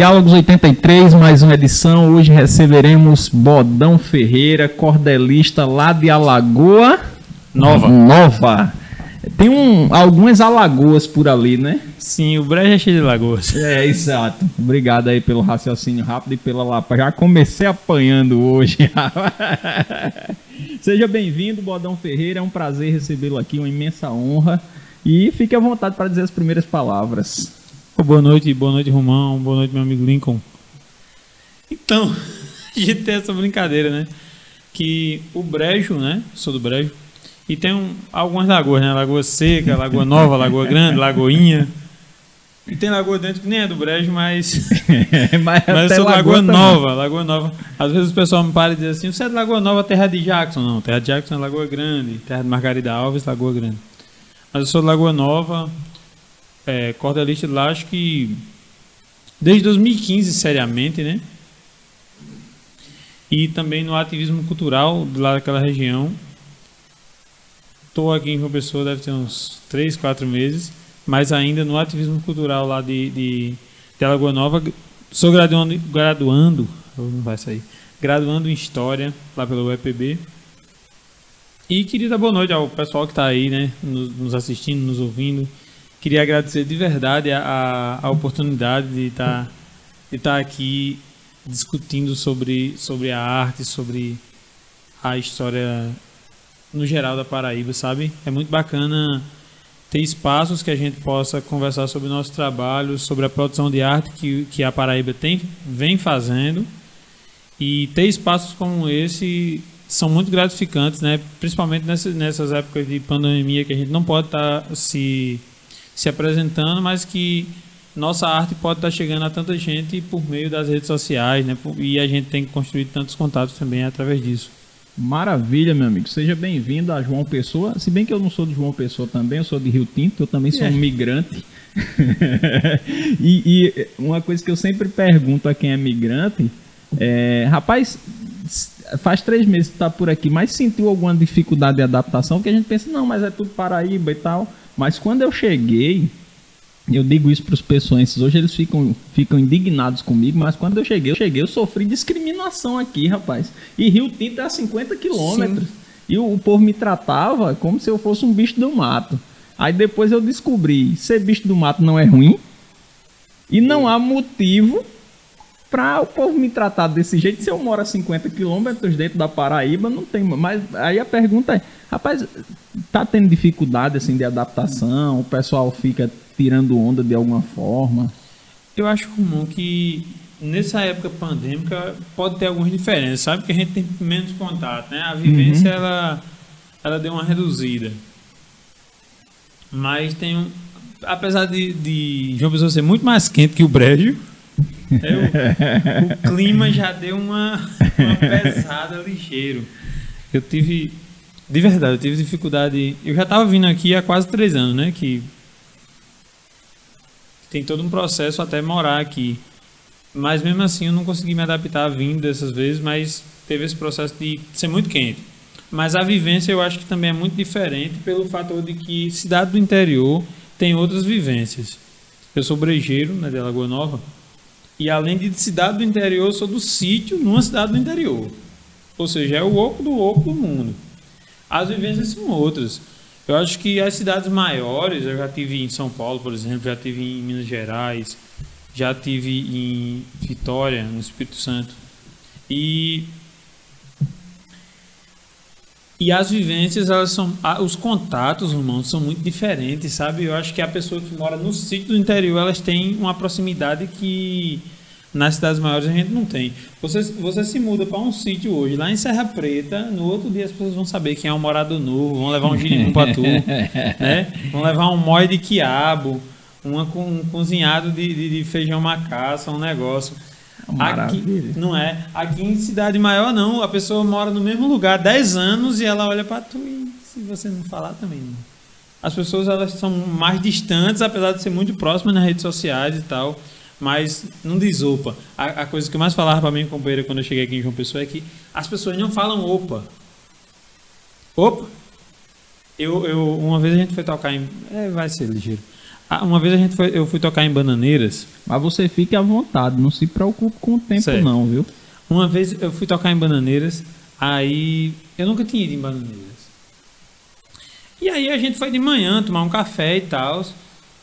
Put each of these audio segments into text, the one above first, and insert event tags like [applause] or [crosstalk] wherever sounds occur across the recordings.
Diálogos 83, mais uma edição. Hoje receberemos Bodão Ferreira, cordelista lá de Alagoa Nova. Nova. Tem um, algumas alagoas por ali, né? Sim, o Brejo é cheio de lagoas. É, exato. Obrigado aí pelo raciocínio rápido e pela lapa. Já comecei apanhando hoje. [laughs] Seja bem-vindo, Bodão Ferreira. É um prazer recebê-lo aqui, uma imensa honra. E fique à vontade para dizer as primeiras palavras. Boa noite, boa noite, Romão. Boa noite, meu amigo Lincoln. Então, a gente tem essa brincadeira, né? Que o Brejo, né? Sou do Brejo. E tem um, algumas lagoas, né? Lagoa Seca, Lagoa Nova, Lagoa Grande, Lagoinha. E tem lagoa dentro que nem é do Brejo, mas. [laughs] mas mas eu sou Lagoa Lagoa. Nova, Lagoa Nova. Às vezes o pessoal me para e diz assim: você é de Lagoa Nova, terra de Jackson? Não, terra de Jackson é Lagoa Grande. Terra de Margarida Alves, Lagoa Grande. Mas eu sou de Lagoa Nova, é, cordelista de lá, acho que desde 2015, seriamente, né? E também no ativismo cultural de lá daquela região. Estou aqui em João Pessoa, deve ter uns 3, 4 meses, mas ainda no ativismo cultural lá de, de, de Alagoa Nova. Sou graduando, graduando, não vai sair, graduando em História lá pelo UEPB. E queria dar boa noite ao pessoal que está aí, né, nos, nos assistindo, nos ouvindo. Queria agradecer de verdade a, a, oportunidade de estar de estar aqui discutindo sobre, sobre a arte, sobre a história no geral da Paraíba, sabe? É muito bacana ter espaços que a gente possa conversar sobre o nosso trabalho, sobre a produção de arte que, que a Paraíba tem, vem fazendo. E ter espaços como esse são muito gratificantes, né? Principalmente nessas, nessas épocas de pandemia que a gente não pode estar se, se apresentando, mas que nossa arte pode estar chegando a tanta gente por meio das redes sociais, né? E a gente tem que construir tantos contatos também através disso. Maravilha, meu amigo. Seja bem-vindo a João Pessoa. Se bem que eu não sou de João Pessoa também, eu sou de Rio Tinto, eu também sou É. um migrante. [laughs] e, e uma coisa que eu sempre pergunto a quem é migrante é, rapaz, faz três meses que tá por aqui, mas sentiu alguma dificuldade de adaptação? Porque a gente pensa, não, mas é tudo Paraíba e tal. Mas quando eu cheguei, eu digo isso para os pessoenses, hoje eles ficam, ficam indignados comigo, mas quando eu cheguei, eu cheguei, eu sofri discriminação aqui, rapaz. E Rio Tinto é a 50 quilômetros. E o, o povo me tratava como se eu fosse um bicho do mato. Aí depois eu descobri, ser bicho do mato não é ruim. E não há motivo para o povo me tratar desse jeito. Se eu moro a 50 quilômetros dentro da Paraíba, não tem. Mas aí a pergunta é, rapaz, tá tendo dificuldade assim de adaptação? O pessoal fica tirando onda de alguma forma? Eu acho comum que nessa época pandêmica pode ter algumas diferenças, sabe? Que a gente tem menos contato, né? A vivência ela, ela deu uma reduzida. Mas tem um. Apesar de, de João Pessoa ser muito mais quente que o Brejo, é, o, o clima já deu uma, uma [laughs] pesada ligeiro. Eu tive. De verdade, eu tive dificuldade. Eu já estava vindo aqui há quase três anos, né? Que tem todo um processo até morar aqui. Mas mesmo assim eu não consegui me adaptar vindo dessas vezes, mas teve esse processo de ser muito quente. Mas a vivência eu acho que também é muito diferente pelo fator de que cidade do interior tem outras vivências. Eu sou brejeiro, né, de Lagoa Nova, e além de cidade do interior, sou do sítio numa cidade do interior. Ou seja, é o oco do oco do mundo. As vivências são outras. Eu acho que as cidades maiores, eu já tive em São Paulo, por exemplo, já tive em Minas Gerais, já tive em Vitória, no Espírito Santo. E e as vivências, elas são os contatos, irmãos, são muito diferentes, sabe? Eu acho que a pessoa que mora no sítio do interior, elas têm uma proximidade que nas cidades maiores a gente não tem. Você, você se muda para um sítio hoje, lá em Serra Preta, no outro dia as pessoas vão saber quem é um morador novo, vão levar um girimum para tu, né? Vão levar um mói de quiabo, uma, um cozinhado de, de, de feijão macaça, um negócio. Aqui, Maravilha. não é. Aqui em cidade maior, não. A pessoa mora no mesmo lugar 10 anos e ela olha para tu e se você não falar também não. As pessoas elas são mais distantes, apesar de ser muito próximas nas redes sociais e tal. Mas não diz opa. A, a coisa que eu mais falava para mim, companheira, quando eu cheguei aqui em João Pessoa é que as pessoas não falam opa. Opa! Eu, eu, uma vez a gente foi tocar em. É, vai ser ligeiro. Ah, uma vez a gente foi, eu fui tocar em Bananeiras. Mas você fique à vontade, não se preocupe com o tempo Certo. não, viu? Uma vez eu fui tocar em Bananeiras, aí eu nunca tinha ido em Bananeiras. E aí a gente foi de manhã tomar um café e tal.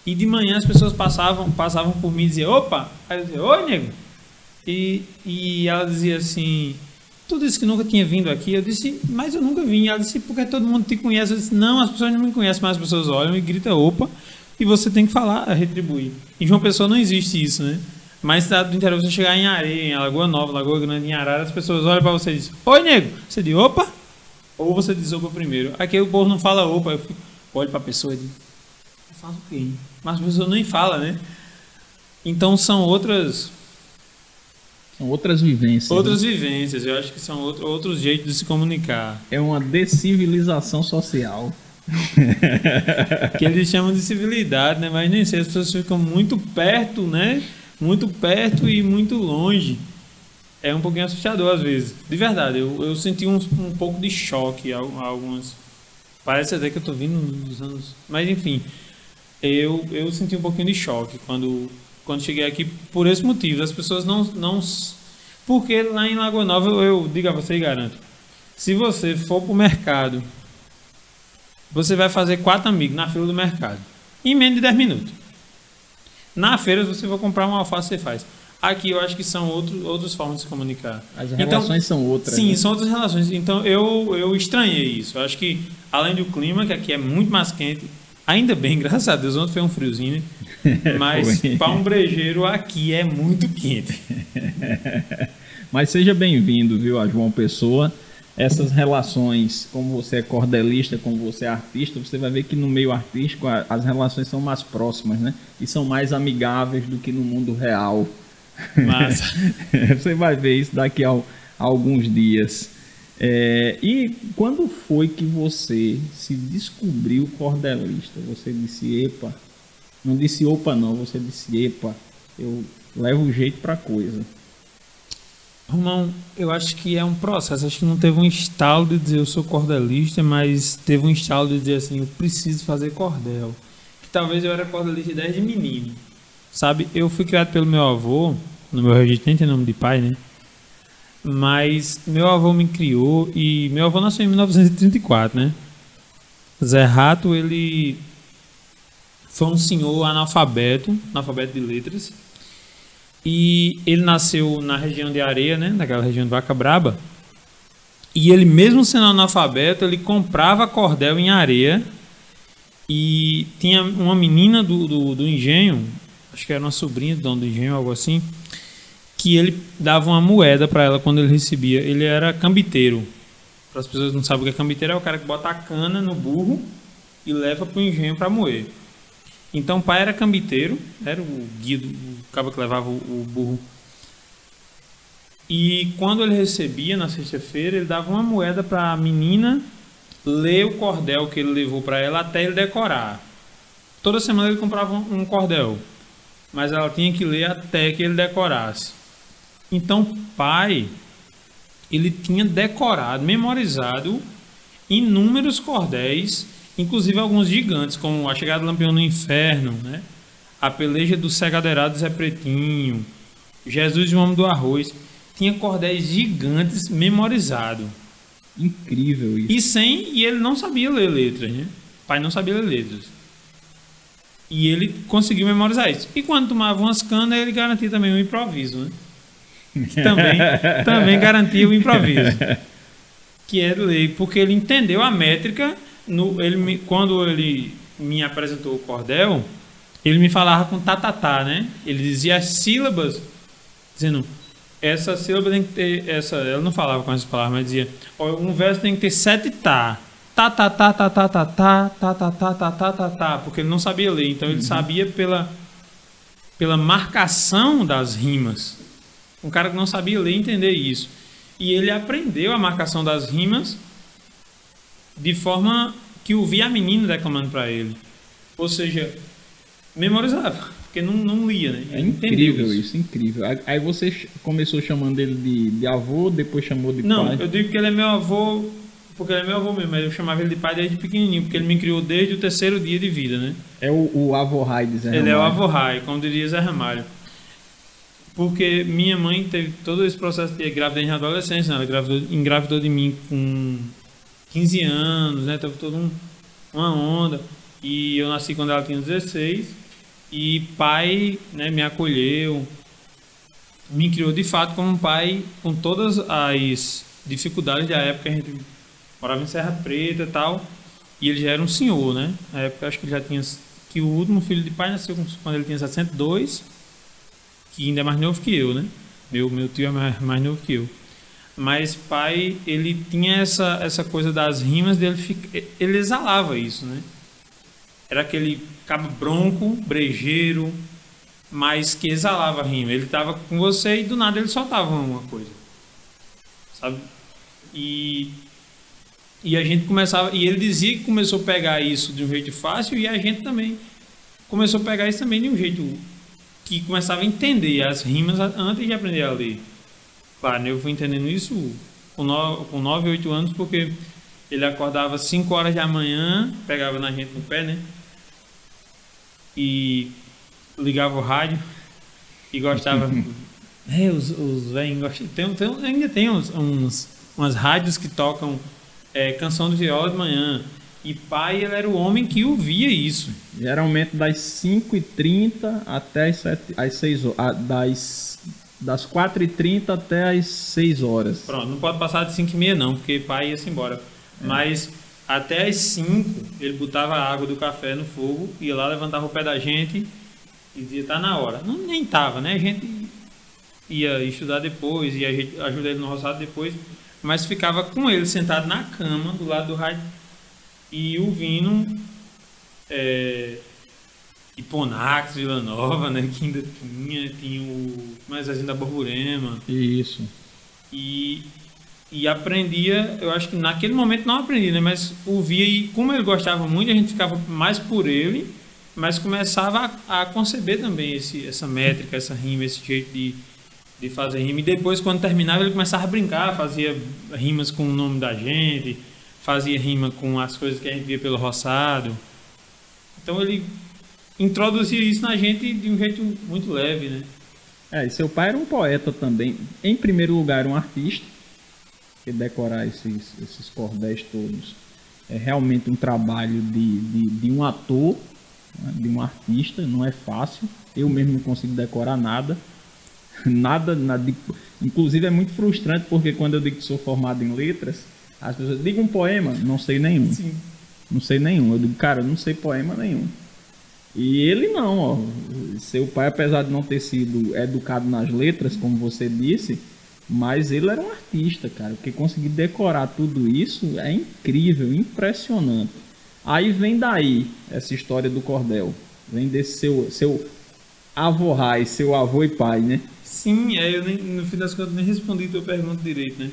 E de manhã as pessoas passavam, passavam por mim e diziam, opa! Aí eu dizia, oi, nego! E, e ela dizia assim, tu disse que nunca tinha vindo aqui. Eu disse, mas eu nunca vim. Ela disse, porque todo mundo te conhece. Eu disse, não, as pessoas não me conhecem, mas as pessoas olham e gritam, opa! E você tem que falar, retribuir. Em João Pessoa não existe isso, né? Mas cidade do interior, você chegar em Areia, em Lagoa Nova, Lagoa Grande, em Arara, as pessoas olham pra você e dizem, oi, nego! Você diz, opa! Ou você diz opa primeiro. Aqui o povo não fala opa, eu fico, olho pra pessoa e digo, faz o quê? Mas a pessoa nem fala, né? Então são outras São outras vivências. outras né? vivências, eu acho que são outro, outros jeitos de se comunicar. É uma decivilização social. Que eles chamam de civilidade, né? Mas nem sei, as pessoas ficam muito perto, né? Muito perto e muito longe. É um pouquinho assustador às vezes. De verdade, eu, eu senti um, um pouco de choque algumas. Parece até que eu tô vindo nos anos. Mas enfim, eu, eu senti um pouquinho de choque quando, quando cheguei aqui por esse motivo. As pessoas não. não porque lá em Lagoa Nova, eu, eu digo a você e garanto. Se você for pro mercado você vai fazer quatro amigos na fila do mercado. Em menos de 10 minutos. Na feira, você for comprar uma alface, você faz. Aqui eu acho que são outro, outras formas de se comunicar. As Então, relações são outras. Sim, né? são outras relações. Então eu, eu estranhei isso. Eu acho que, além do clima, que aqui é muito mais quente, ainda bem, [laughs] graças a Deus, ontem foi um friozinho, né? [laughs] Mas para um brejeiro aqui é muito quente. [laughs] Mas seja bem-vindo, viu, a João Pessoa. Essas relações, como você é cordelista, como você é artista, você vai ver que no meio artístico as relações são mais próximas, né? E são mais amigáveis do que no mundo real. Mas [laughs] Você vai ver isso daqui a, a alguns dias. É, e quando foi que você se descobriu cordelista? Você disse, epa, não disse opa não, você disse, epa, eu levo o jeito pra coisa. Romão, eu acho que é um processo. Acho que não teve um estalo de dizer eu sou cordelista, mas teve um estalo de dizer assim, eu preciso fazer cordel. Que talvez eu era cordelista desde menino. Sabe, eu fui criado pelo meu avô, no meu registro nem tem nome de pai, né? Mas meu avô me criou e meu avô nasceu em 1934, né? Zé Rato, ele foi um senhor analfabeto, analfabeto de letras, e ele nasceu na região de Areia, né? Naquela região de Vaca Braba. E ele, mesmo sendo analfabeto, ele comprava cordel em areia. E tinha uma menina do, do, do engenho, acho que era uma sobrinha do dono do engenho, algo assim, que ele dava uma moeda para ela quando ele recebia. Ele era cambiteiro. Para as pessoas que não sabem o que é cambiteiro, é o cara que bota a cana no burro e leva para o engenho para moer. Então o pai era cambiteiro, era o guia, do, o cabo que levava o, o burro. E quando ele recebia na sexta-feira, ele dava uma moeda para a menina ler o cordel que ele levou para ela até ele decorar. Toda semana ele comprava um cordel, mas ela tinha que ler até que ele decorasse. Então, o pai, ele tinha decorado, memorizado inúmeros cordéis, inclusive alguns gigantes, como a chegada do Lampião no Inferno, né? a peleja do Segadeirado Zé Pretinho, Jesus e o Homem do Arroz. Tinha cordéis gigantes memorizados. Incrível isso. E sem, e ele não sabia ler letras, né? O pai não sabia ler letras. E ele conseguiu memorizar isso. E quando tomava umas canas, ele garantia também o improviso, né? [laughs] Também, também garantia o improviso. Que é ler, porque ele entendeu a métrica. No, ele me- quando ele me apresentou o cordel, ele me falava com tatatá, né? Ele dizia as sílabas, dizendo, essa sílaba tem que ter. Essa, ela não falava com essas palavras, mas dizia: um verso tem que ter sete tá. Tá, tá, tá, tá, tá, tá, tá, tá, tá, tá, tá, tá, tá, tá, porque ele não sabia ler. Então ele sabia pela, pela marcação das rimas. Um cara que não sabia ler entender isso. E ele aprendeu a marcação das rimas de forma que ouvia a menina declamando para ele. Ou seja, memorizava, porque não, não lia, né? É incrível isso. incrível. Aí- você começou chamando ele de, de avô, depois chamou de Não, pai. eu digo que ele é meu avô porque ele é meu avô mesmo, mas eu chamava ele de pai desde pequenininho, porque ele me criou desde o terceiro dia de vida, né? É o, o avô Rai de Zé Ele é o Ramalho. avô Rai, como diria Zé Ramalho. Porque minha mãe teve todo esse processo de gravidez na adolescência, né? ela engravidou, engravidou de mim com 15 anos, né? Teve toda um, uma onda. E eu nasci quando ela tinha 16. E pai né, me acolheu, me criou de fato como um pai com todas as dificuldades da época. A gente morava em Serra Preta e tal. E ele já era um senhor, né? Na época acho que ele já tinha. Que o último filho de pai nasceu quando ele tinha 62, que ainda é mais novo que eu, né? Meu, meu tio é mais, mais novo que eu. Mas pai, ele tinha essa, essa coisa das rimas dele, ele exalava isso, né? Era aquele cabo bronco, brejeiro, mas que exalava rima. Ele tava com você e do nada ele soltava uma coisa. Sabe? E e a gente começava, e ele dizia que começou a pegar isso de um jeito fácil e a gente também começou a pegar isso também de um jeito que começava a entender as rimas antes de aprender a ler. Né, eu fui entendendo isso com 9, com 9 8 anos porque ele acordava 5 horas da manhã, pegava na gente no pé, né? E ligava o rádio e gostava. [laughs] é, os, os velhos gostam. Tem, tem, ainda tem uns, uns, umas rádios que tocam é, canção do viola de manhã. E pai, ele era o homem que ouvia isso. Geralmente das 5h30 até as, 7, às 6 horas. Das, das 4h30 até as 6 horas. Pronto, não pode passar de 5 e meia não, porque pai ia-se embora. Mas até as 5, ele botava a água do café no fogo, ia lá, levantava o pé da gente e dizia, tá na hora. Não, nem tava, né? A gente ia estudar depois, ia aj- ajudar ele no roçado depois, mas ficava com ele sentado na cama, do lado do rádio, e ouvindo é, Iponax, Vila Nova, né? Que ainda tinha, tinha o mais da Borborema. Isso. E, e aprendia, eu acho que naquele momento não aprendi, né? Mas ouvia e como ele gostava muito, a gente ficava mais por ele, mas começava a, a conceber também esse, essa métrica, essa rima, esse jeito de, de fazer rima. E depois, quando terminava, ele começava a brincar, fazia rimas com o nome da gente, fazia rima com as coisas que a gente via pelo roçado. Então ele introduzia isso na gente de um jeito muito leve, né? É, e seu pai era um poeta também. Em primeiro lugar, um artista. Que decorar esses, esses cordéis todos é realmente um trabalho de, de, de um ator, né, de um artista, não é fácil. Eu mesmo não consigo decorar nada. [laughs] Nada, nada inclusive é muito frustrante porque quando eu digo que sou formado em letras, as pessoas digam um poema, não sei nenhum. Sim. Não sei nenhum. Eu digo, cara, eu não sei poema nenhum. E ele não, ó. Seu pai, apesar de não ter sido educado nas letras, como você disse, mas ele era um artista, cara. Porque conseguir decorar tudo isso é incrível, impressionante. Aí vem daí essa história do cordel. Vem desse seu, seu avô raiz, seu avô e pai, né? Sim, é, eu nem, no fim das contas nem respondi tua pergunta direito, né?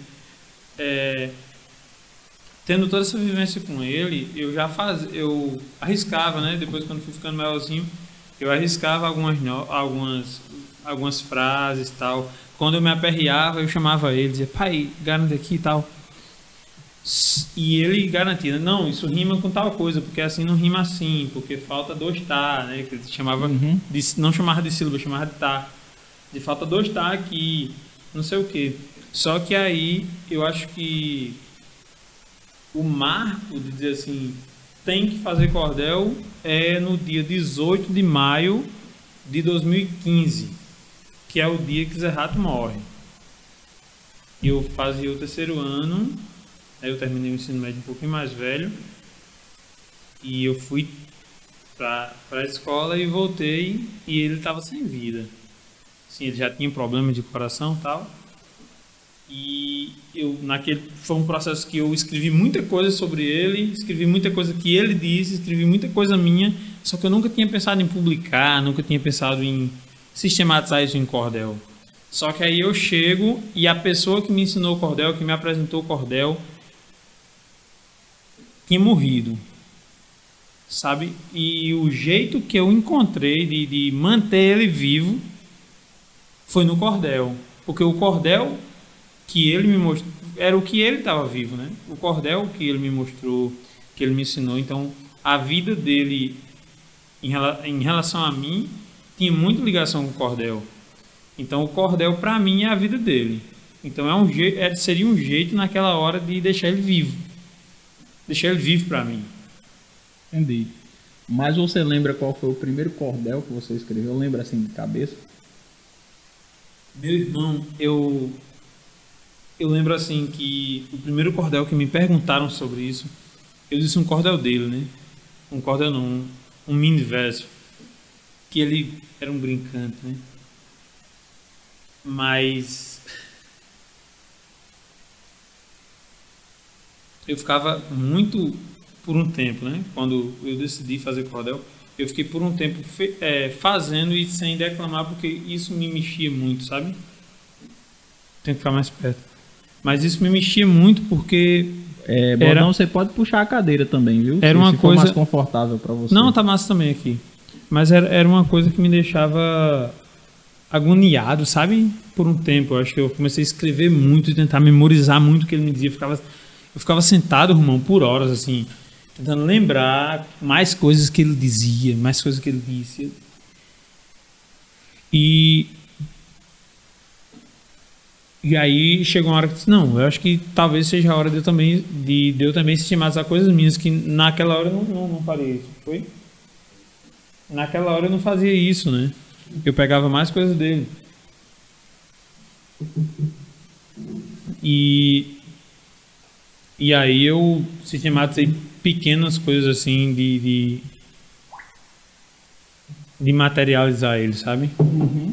É, tendo toda essa vivência com ele, eu já faz, eu arriscava, né? Depois quando fui ficando maiorzinho, eu arriscava algumas, algumas, algumas frases tal. Quando eu me aperreava, eu chamava ele, dizia, pai, garante aqui e tal. E ele garantia, não, isso rima com tal coisa, porque assim não rima assim, porque falta dois tá, né? Que ele chamava, Uhum. de, não chamava de sílaba, chamava de tá. De falta dois tá aqui, não sei o que. Só que aí eu acho que o marco de dizer assim, tem que fazer cordel é no dia 18 de maio de 2015, que é o dia que Zé Rato morre. Eu fazia o terceiro ano, aí eu terminei o ensino médio um pouquinho mais velho, e eu fui para a escola e voltei, e ele estava sem vida. Sim, ele já tinha problema de coração e tal. E eu naquele foi um processo que eu escrevi muita coisa sobre ele, escrevi muita coisa que ele disse, escrevi muita coisa minha, só que eu nunca tinha pensado em publicar, nunca tinha pensado em sistematizar isso em cordel. Só que aí eu chego e a pessoa que me ensinou cordel, que me apresentou o cordel, tinha morrido. Sabe? E o jeito que eu encontrei de, de manter ele vivo foi no cordel. Porque o cordel que ele me mostrou, era o que ele estava vivo, né? O cordel que ele me mostrou, que ele me ensinou. Então, a vida dele em, em relação a mim tinha muita ligação com o cordel. Então, o cordel para mim é a vida dele. Então, é um jeito, é, seria um jeito naquela hora de deixar ele vivo. Deixar ele vivo para mim. Entendi. Mas você lembra qual foi o primeiro cordel que você escreveu? Lembra assim de cabeça? Meu irmão, eu eu lembro assim que o primeiro cordel que me perguntaram sobre isso, eu disse um cordel dele, né? Um cordel não, um, mini verso. Que ele era um brincante, né? Mas eu ficava muito por um tempo, né? Quando eu decidi fazer cordel, eu fiquei por um tempo é, fazendo e sem declamar porque isso me mexia muito, sabe? Tem que ficar mais perto. Mas isso me mexia muito porque é, Bodão, era... você pode puxar a cadeira também, viu? Era uma se coisa mais confortável para você. Não, tá massa também aqui. Mas era, era uma coisa que me deixava agoniado, sabe? Por um tempo. Eu acho que eu comecei a escrever muito e tentar memorizar muito o que ele me dizia. Eu ficava, eu ficava sentado, irmão, por horas, assim, tentando lembrar mais coisas que ele dizia, mais coisas que ele disse. E e aí chegou uma hora que disse, não, eu acho que talvez seja a hora de eu também, de, de eu também sistematizar coisas minhas, que naquela hora eu não, não, não faria isso, foi? Naquela hora eu não fazia isso, né? Eu pegava mais coisas dele. E, e aí eu sistematizei pequenas coisas assim de, de, de materializar ele, sabe? Uhum.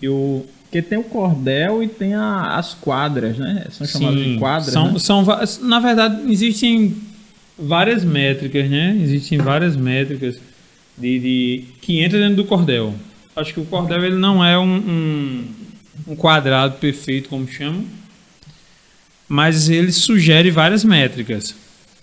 Eu porque tem o cordel e tem a, as quadras, né? São chamadas Sim, de quadras. São, né? são, na verdade, existem várias métricas, né? Existem várias métricas de, de, que entram dentro do cordel. Acho que o cordel ele não é um, um, um quadrado perfeito, como chamam, mas ele sugere várias métricas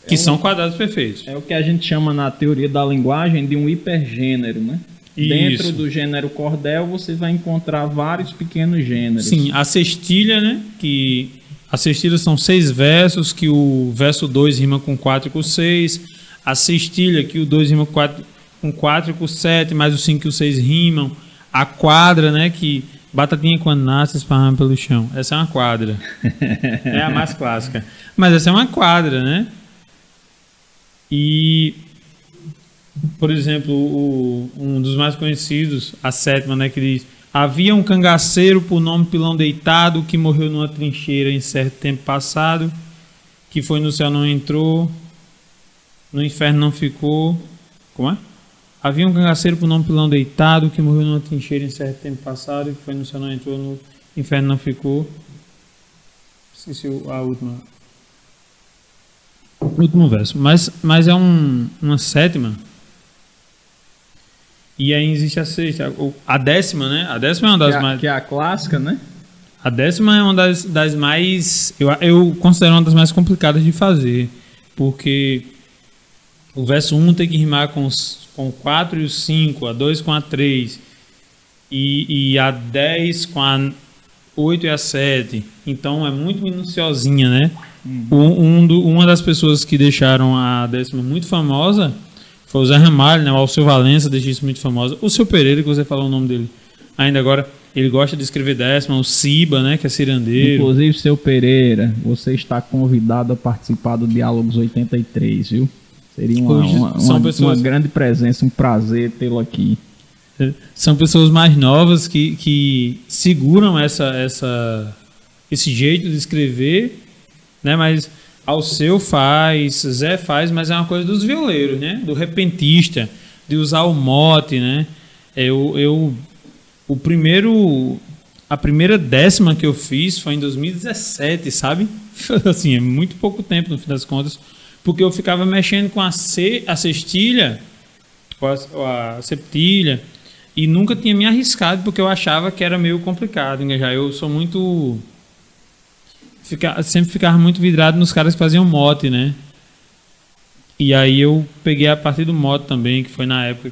que é um, são quadrados perfeitos. É o que a gente chama na teoria da linguagem de um hipergênero, né? Isso. Dentro do gênero cordel, você vai encontrar vários pequenos gêneros. Sim, a cestilha, né? Que a cestilha são seis versos, que o verso 2 rima com 4 e com 6. A cestilha, que o 2 rima com 4, com 4 e com 7, mais o 5 e o 6 rimam. A quadra, né? Que batatinha quando nasce esparrama pelo chão. Essa é uma quadra. [laughs] é a mais clássica. Mas essa é uma quadra, né? E por exemplo, o, um dos mais conhecidos, a sétima, né, que diz: Havia um cangaceiro por nome Pilão Deitado que morreu numa trincheira em certo tempo passado, que foi no céu não entrou, no inferno não ficou. Como é? Havia um cangaceiro por nome Pilão Deitado que morreu numa trincheira em certo tempo passado, que foi no céu não entrou, no inferno não ficou. Esqueci a última. Último verso. Mas, mas é um, uma sétima e aí existe a sexta. A décima, né? A décima é uma das que é, mais. Que é a clássica, né? A décima é uma das, das mais. Eu, eu considero uma das mais complicadas de fazer. Porque o verso 1 tem que rimar com, os, com o 4 e o 5, a 2 com a 3, e, e a 10 com a 8 e a 7. Então é muito minuciosinha, né? Uhum. Um, do, uma das pessoas que deixaram a décima muito famosa foi o Zé Ramalho, né? O Alceu Valença deixa isso muito famoso. O seu Pereira, que você falou o nome dele ainda agora, ele gosta de escrever décima. O Siba, né? Que é cirandeiro. Inclusive, seu Pereira, você está convidado a participar do Diálogos 83, viu? Seria uma, uma, uma, pessoas... uma grande presença, um prazer tê-lo aqui. São pessoas mais novas que, que seguram essa, essa, esse jeito de escrever, né? Mas Alceu faz, Zé faz, mas é uma coisa dos violeiros, né? Do repentista, de usar o mote, né? Eu, eu o primeiro a primeira décima que eu fiz foi em 2017, sabe? [laughs] assim, é muito pouco tempo no fim das contas, porque eu ficava mexendo com a, ce, a cestilha, a, a septilha, e nunca tinha me arriscado porque eu achava que era meio complicado. Já eu sou muito fica, sempre ficava muito vidrado nos caras que faziam mote, né? E aí eu peguei a partir do mote também, que foi na época,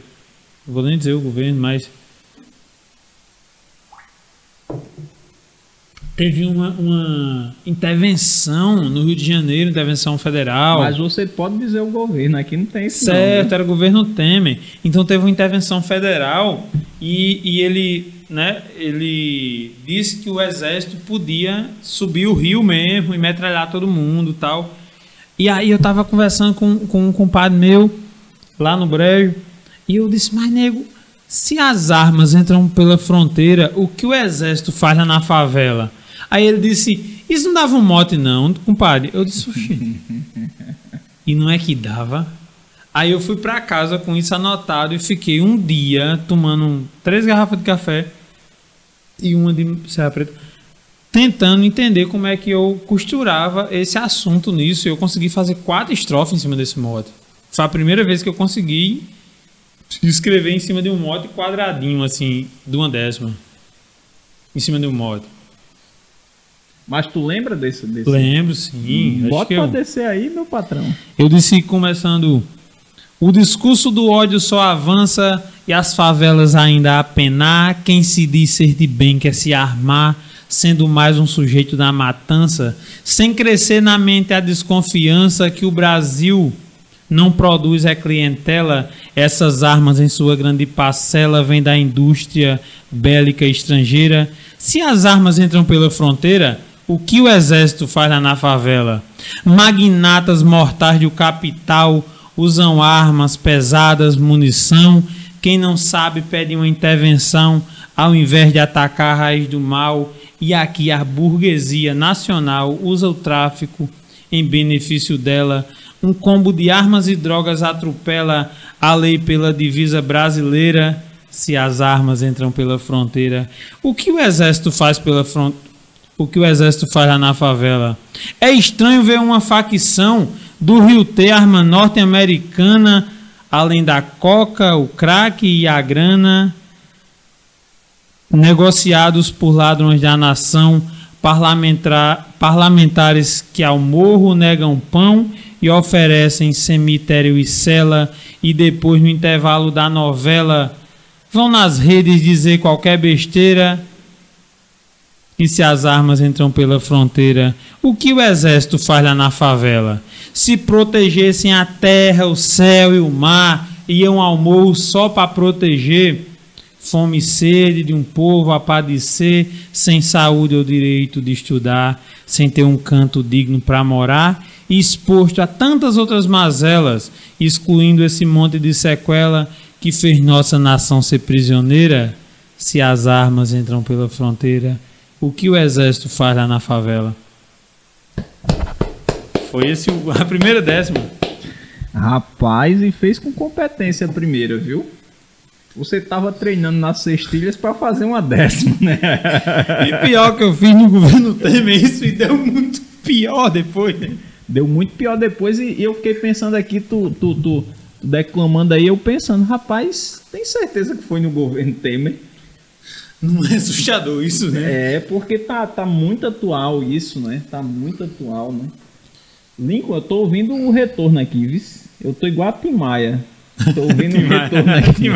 não vou nem dizer o governo, mas teve uma, uma intervenção no Rio de Janeiro, intervenção federal. Mas você pode dizer o governo, aqui não tem isso. Certo, não, né? era o governo Temer. Então teve uma intervenção federal e, e ele, né, ele disse que o exército podia subir o rio mesmo e metralhar todo mundo tal. E aí eu tava conversando com, com um compadre meu lá no brejo e eu disse, mas nego, se as armas entram pela fronteira, o que o exército faz lá na favela? Aí ele disse: Isso não dava um mote, não, compadre. Eu disse: Oxi. [laughs] e não é que dava. Aí eu fui para casa com isso anotado e fiquei um dia tomando três garrafas de café e uma de Serra Preta, tentando entender como é que eu costurava esse assunto nisso. Eu consegui fazer quatro estrofes em cima desse mote. Foi a primeira vez que eu consegui escrever em cima de um mote quadradinho, assim, de uma décima. Em cima de um mote. Mas tu lembra desse? desse? Lembro, sim. Hum, bota pra eu... descer aí, meu patrão. Eu disse começando. O discurso do ódio só avança e as favelas ainda a penar. Quem se diz ser de bem quer se armar, sendo mais um sujeito da matança, sem crescer na mente a desconfiança que o Brasil não produz é clientela. Essas armas, em sua grande parcela, vêm da indústria bélica estrangeira. Se as armas entram pela fronteira, o que o exército faz lá na favela? Magnatas mortais do capital usam armas pesadas, munição. Quem não sabe pede uma intervenção ao invés de atacar a raiz do mal. E aqui a burguesia nacional usa o tráfico em benefício dela. Um combo de armas e drogas atropela a lei pela divisa brasileira. Se as armas entram pela fronteira, o que o exército faz pela fronteira? O que o exército faz lá na favela. É estranho ver uma facção do Rio T, arma norte-americana, além da coca, o crack e a grana, negociados por ladrões da nação, parlamentar, parlamentares que ao morro negam pão e oferecem cemitério e cela, e depois, no intervalo da novela, vão nas redes dizer qualquer besteira e se as armas entram pela fronteira, o que o exército faz lá na favela? Se protegessem a terra, o céu e o mar, iam ao morro só para proteger fome e sede de um povo a padecer, sem saúde ou direito de estudar, sem ter um canto digno para morar, e exposto a tantas outras mazelas, excluindo esse monte de sequela que fez nossa nação ser prisioneira, se as armas entram pela fronteira o que o exército faz lá na favela? Foi esse [laughs] a primeira décima. Rapaz, e fez com competência a primeira, viu? Você estava treinando nas cestilhas para fazer uma décima, né? E pior que eu fiz no governo [laughs] Temer, isso e deu muito pior depois, né? Deu muito pior depois e, eu fiquei pensando aqui, tu, tu, tu, tu declamando aí, eu pensando, rapaz, tem certeza que foi no governo Temer? Não é assustador isso, né? É, porque tá, tá muito atual isso, né? Tá muito atual, né? Lincoln, eu tô ouvindo o retorno aqui, viu? Eu tô igual a Tim Maia. Tô ouvindo o retorno [laughs] aqui.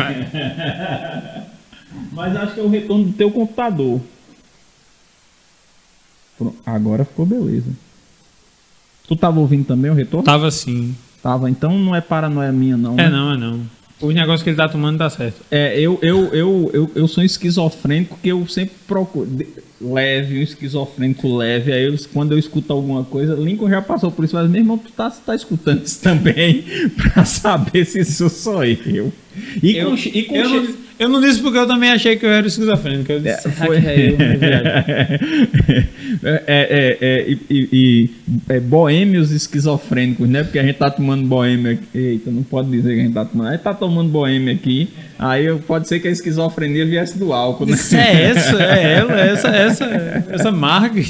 Mas acho que é o retorno do teu computador. Agora ficou beleza. Tu tava ouvindo também o retorno? Tava sim. Tava, então não é paranoia minha, não. É né? não, é não. Os negócios que ele tá tomando dá certo. É, eu, eu, eu, eu, eu sou esquizofrênico que eu sempre procuro. Leve, um esquizofrênico leve. Aí eu, quando eu escuto alguma coisa, Lincoln já passou por isso, mas meu irmão, tu tá, tá escutando isso também [laughs] pra saber se isso sou eu. E eu, com, e com eu, não, eu não disse porque eu também achei que eu era esquizofrênico. Eu disse, é, foi... [laughs] é, é, é, é, e, e é, boêmios esquizofrênicos, né? Porque a gente tá tomando boêmio aqui. Eita, não pode dizer que a gente tá tomando. A gente tá tomando boêmio aqui. Aí pode ser que a esquizofrenia viesse do álcool, né? É essa, é [laughs] ela, essa, essa, essa marca.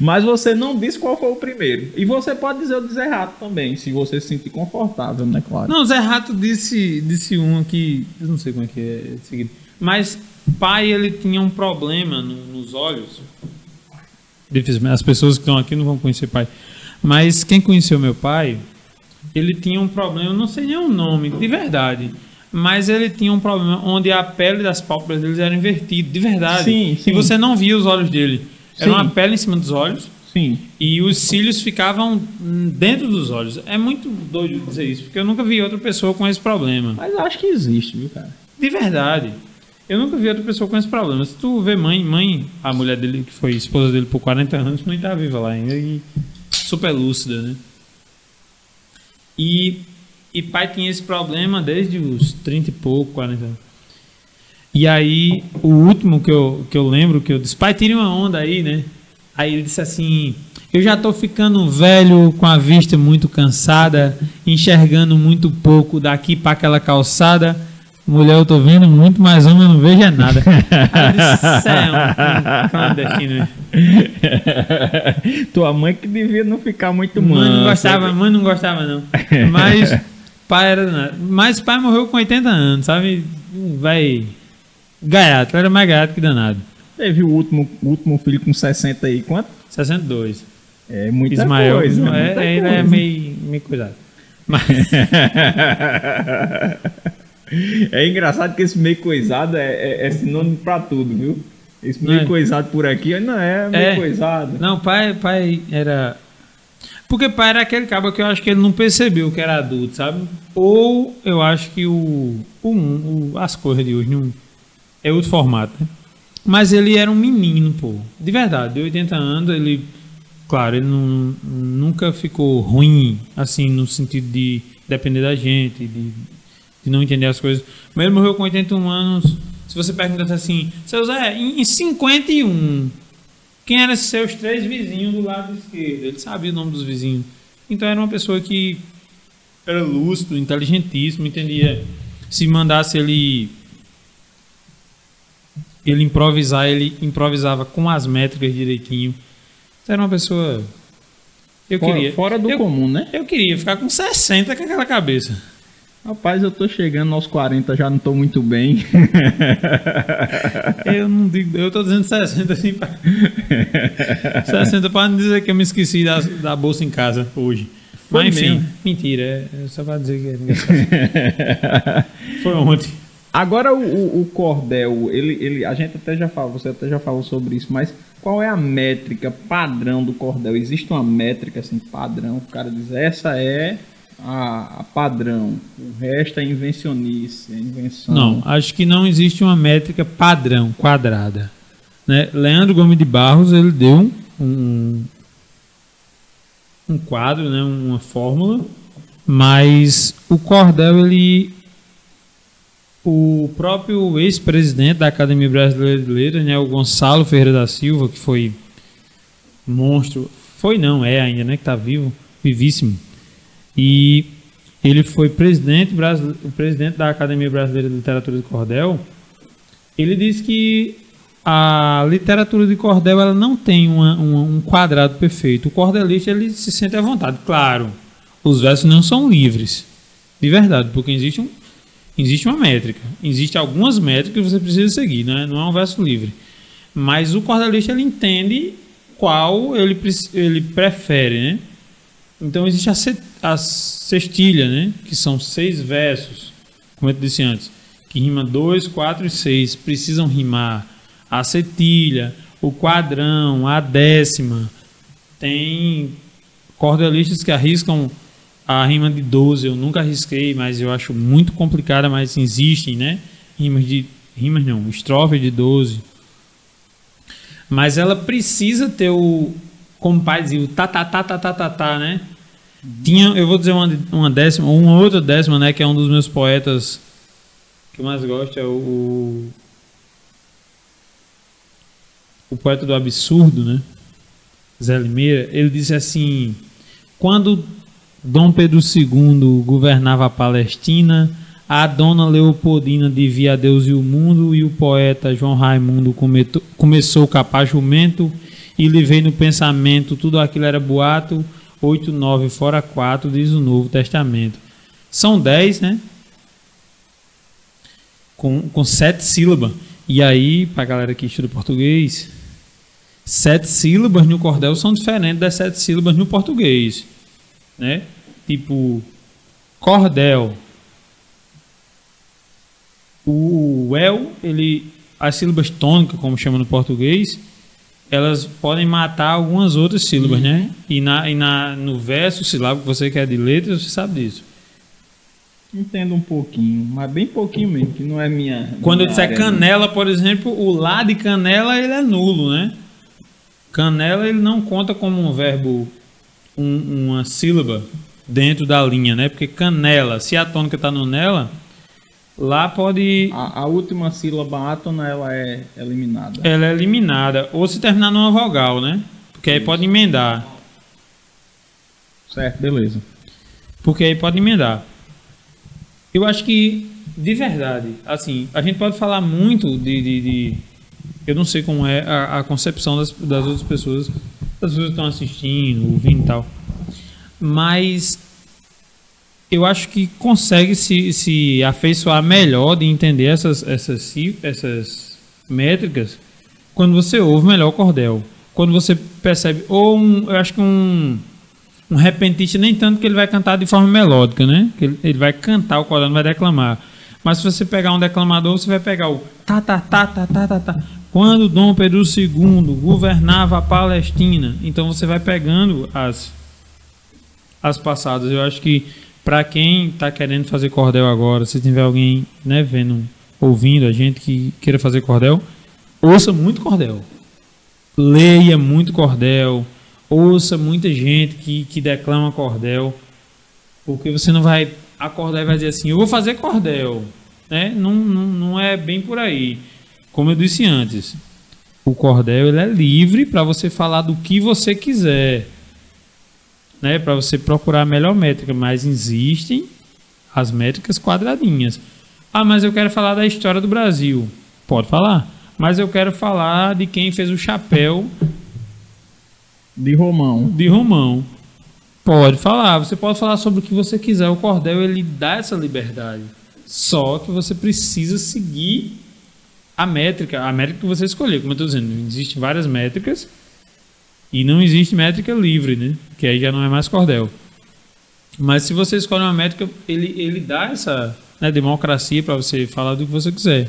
Mas você não disse qual foi o primeiro. E você pode dizer o Zé Rato também, se você se sentir confortável, né, claro. Não, o Zé Rato disse, disse um aqui, eu não sei como é que é seguido. Mas pai, ele tinha um problema no, nos olhos. Difícil, as pessoas que estão aqui não vão conhecer pai. Mas quem conheceu meu pai, ele tinha um problema, não sei nem o nome, de verdade. Mas ele tinha um problema onde a pele das pálpebras dele era invertida, de verdade. Sim, sim. E você não via os olhos dele. Era Sim. uma pele em cima dos olhos Sim. e os cílios ficavam dentro dos olhos. É muito doido dizer isso, porque eu nunca vi outra pessoa com esse problema. Mas eu acho que existe, viu, cara? De verdade. Eu nunca vi outra pessoa com esse problema. Se tu vê mãe, mãe, a mulher dele, que foi esposa dele por 40 anos, não tá viva lá ainda e super lúcida, né? E, e pai tinha esse problema desde os 30 e pouco, 40 anos. E aí, o último que eu, que eu lembro, que eu disse, pai, tire uma onda aí, né? Aí ele disse assim, eu já tô ficando velho, com a vista muito cansada, enxergando muito pouco daqui para aquela calçada. Mulher, eu tô vendo muito, mas homem eu não vejo é nada. Aí eu disse, "Cê é né?" [laughs] Tua mãe que devia não ficar muito Mãe não mansa. gostava, mãe não gostava não. Mas pai era. Mas pai morreu com 80 anos, sabe? Vai gaiato, era mais gaiato que danado. Teve o último, último filho com 60 aí. Quanto? 62. É muita Ismael, coisa. não é, é, ele é meio, meio cuidado. Mas, [laughs] É engraçado que esse meio coisado é, é, é sinônimo pra tudo, viu? Esse meio é? coisado por aqui, não é meio É. coisado. não, pai, pai era. Porque pai era aquele cabo que eu acho que ele não percebeu que era adulto, sabe? Ou eu acho que o, o, o- as coisas de hoje não, é outro formato, né? Mas ele era um menino, pô. De verdade, de 80 anos, ele. Claro, ele não, nunca ficou ruim, assim, no sentido de depender da gente, de, de não entender as coisas. Mas ele morreu com 81 anos. Se você perguntasse assim, seu Zé, em 51, quem eram seus três vizinhos do lado esquerdo? Ele sabia o nome dos vizinhos. Então era uma pessoa que era lúcido, inteligentíssimo, entendia. Se mandasse ele ele improvisar, ele improvisava com as métricas direitinho. Então era uma pessoa eu Fora, queria fora do eu, comum, né? eu queria ficar com 60 com aquela cabeça. Rapaz, eu tô chegando aos 40, já não tô muito bem. [laughs] Eu não digo, eu tô dizendo 60 assim pra... [laughs] 60 para não dizer que eu me esqueci da, da bolsa em casa hoje. Foi Mas enfim, mesmo. mentira, é é só pra dizer que é. [laughs] Foi ontem. Agora o, o- o cordel, ele, ele, a gente até já falou, você até já falou sobre isso, mas qual é a métrica padrão do cordel? Existe uma métrica assim padrão? O cara diz essa é a, a padrão, o resto é invencionice, é invenção. Não, acho que não existe uma métrica padrão, quadrada. Né? Leandro Gomes de Barros, ele deu um, um quadro, né? uma fórmula, mas o cordel, ele... O próprio ex-presidente da Academia Brasileira de Letras, né, o Gonçalo Ferreira da Silva, que foi monstro, foi não, é ainda, né, que está vivo, vivíssimo. E ele foi presidente, presidente da Academia Brasileira de Literatura de Cordel. Ele disse que a literatura de cordel ela não tem uma- uma- um quadrado perfeito. O cordelista ele se sente à vontade. Claro, os versos não são livres, de verdade, porque existe, um, existe uma métrica. Existem algumas métricas que você precisa seguir, né? não é um verso livre. Mas o cordelista ele entende qual ele, ele prefere, né? Então existe a, ce- a cestilha, né? Que são seis versos, como eu disse antes, que rima dois, quatro e seis, precisam rimar. A cetilha, o quadrão, a décima. Tem cordelistas que arriscam a rima de 12, eu nunca arrisquei, mas eu acho muito complicada, mas existem, né? Rimas de rimas não, estrofe de 12. Mas ela precisa ter o como o pai dizia, o tá tá tá tá tá tá, tá né? Tinha, eu vou dizer uma, uma décima, uma outra décima, né, que é um dos meus poetas que eu mais gosto é o, o o poeta do absurdo, né? Zé Limeira, ele disse assim: quando Dom Pedro II governava a Palestina, a dona Leopoldina devia a Deus e o mundo, e o poeta João Raimundo cometo- começou a capar jumento, e lhe veio no pensamento, tudo aquilo era boato, 8, 9 fora 4, diz o Novo Testamento. São 10, né? Com, com sete sílabas. E aí, pra galera que estuda português, sete sílabas no cordel são diferentes das sete sílabas no português. Né? Tipo, cordel. O el, ele, as sílabas tônicas, como chama no português, elas podem matar algumas outras sílabas, né? E, na, e na, no verso silábico que você quer de letras, você sabe disso. Entendo um pouquinho, mas bem pouquinho mesmo, que não é minha. Quando eu minha disser área, né? canela, por exemplo, o lá de canela ele é nulo, né? Canela ele não conta como um verbo, um- uma sílaba dentro da linha, né? Porque canela, se a tônica está no nela, lá pode A, a última sílaba átona ela é eliminada. ela é eliminada ou se terminar numa vogal, né? Porque aí pode emendar, Certo, beleza. porque aí pode emendar. Eu acho que de verdade, assim, a gente pode falar muito de, de- de- eu não sei como é a, a concepção das, das outras pessoas, das pessoas que estão assistindo, ouvindo e tal, mas eu acho que consegue se, se afeiçoar melhor de entender essas, essas, essas métricas quando você ouve melhor o cordel. Quando você percebe, ou um, eu acho que um, um repentista, nem tanto que ele vai cantar de forma melódica, né? Que ele, ele vai cantar o cordel, não vai declamar. Mas se você pegar um declamador, você vai pegar o tá, tá, tá, tá, tá, tá, tá. Quando Dom Pedro II governava a Palestina, então você vai pegando as, as passadas. Eu acho que para quem está querendo fazer cordel agora, se tiver alguém né, vendo, ouvindo a gente que queira fazer cordel, ouça muito cordel. Leia muito cordel. Ouça muita gente que, que declama cordel. Porque você não vai acordar e vai dizer assim, eu vou fazer cordel. Né? Não, não, não é bem por aí. Como eu disse antes, o cordel ele é livre para você falar do que você quiser né, para você procurar a melhor métrica, mas existem as métricas quadradinhas. Ah, mas eu quero falar da história do Brasil. Pode falar. Mas eu quero falar de quem fez o chapéu De Romão. de Romão. Pode falar. Você pode falar sobre o que você quiser. O cordel ele dá essa liberdade. Só que você precisa seguir a métrica, a métrica que você escolher. Como eu estou dizendo, existem várias métricas e não existe métrica livre, né? Que aí já não é mais cordel. Mas se você escolhe uma métrica, ele, ele dá essa né, democracia para você falar do que você quiser.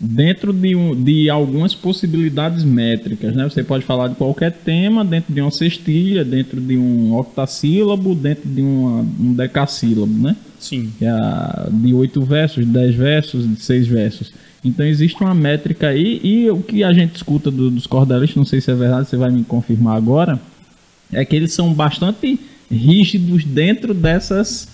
Dentro de, de algumas possibilidades métricas, né? Você pode falar de qualquer tema dentro de uma cestilha, dentro de um octassílabo, dentro de uma, um decassílabo, né? Sim. que é de oito versos, de dez versos, de seis versos. Então existe uma métrica aí, e o que a gente escuta do- dos cordelistas, não sei se é verdade, você vai me confirmar agora, é que eles são bastante rígidos dentro dessas,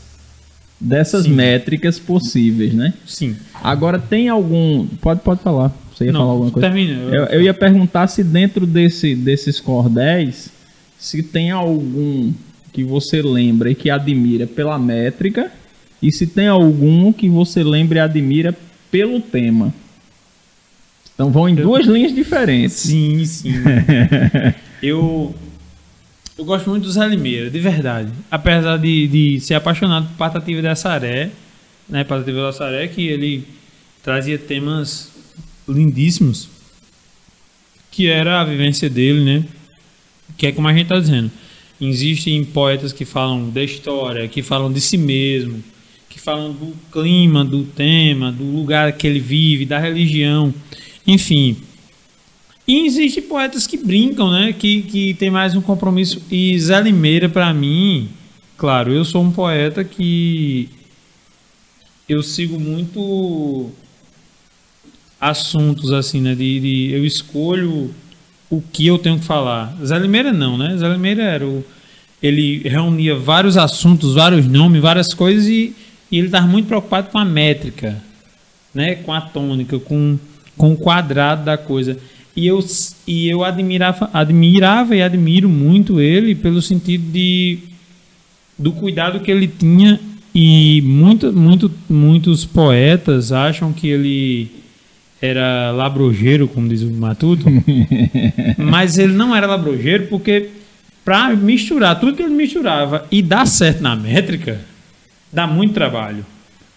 dessas Sim. métricas possíveis, né? Sim. Agora tem algum. Pode, pode falar. Você ia Não, falar alguma coisa? termina. Eu, eu ia perguntar se dentro desse, desses cordéis, se tem algum que você lembra e que admira pela métrica, e se tem algum que você lembra e admira pelo tema. Então vão em duas linhas diferentes. Sim, sim. [laughs] eu, eu gosto muito do Zé Limeira, de verdade. Apesar de, de ser apaixonado por Patativa de Assaré, né? Patativa de Assaré, que ele trazia temas lindíssimos, que era a vivência dele, né? Que é como a gente está dizendo. Existem poetas que falam da história, que falam de si mesmo, falam do clima, do tema, do lugar que ele vive, da religião, enfim. E existem poetas que brincam, né? Que, que tem mais um compromisso. E Zé Limeira, para mim, claro, eu sou um poeta que eu sigo muito assuntos assim, né? De, de- eu escolho o que eu tenho que falar. Zé Limeira não, né? Zé Limeira era o, ele reunia vários assuntos, vários nomes, várias coisas e, e ele estava muito preocupado com a métrica, né? Com a tônica, com, com o quadrado da coisa. E eu, e eu admirava, admirava e admiro muito ele pelo sentido de do cuidado que ele tinha e muito, muito, muitos poetas acham que ele era labrojeiro, como diz o Matuto, [laughs] mas ele não era labrojeiro porque para misturar tudo que ele misturava e dar certo na métrica, dá muito trabalho.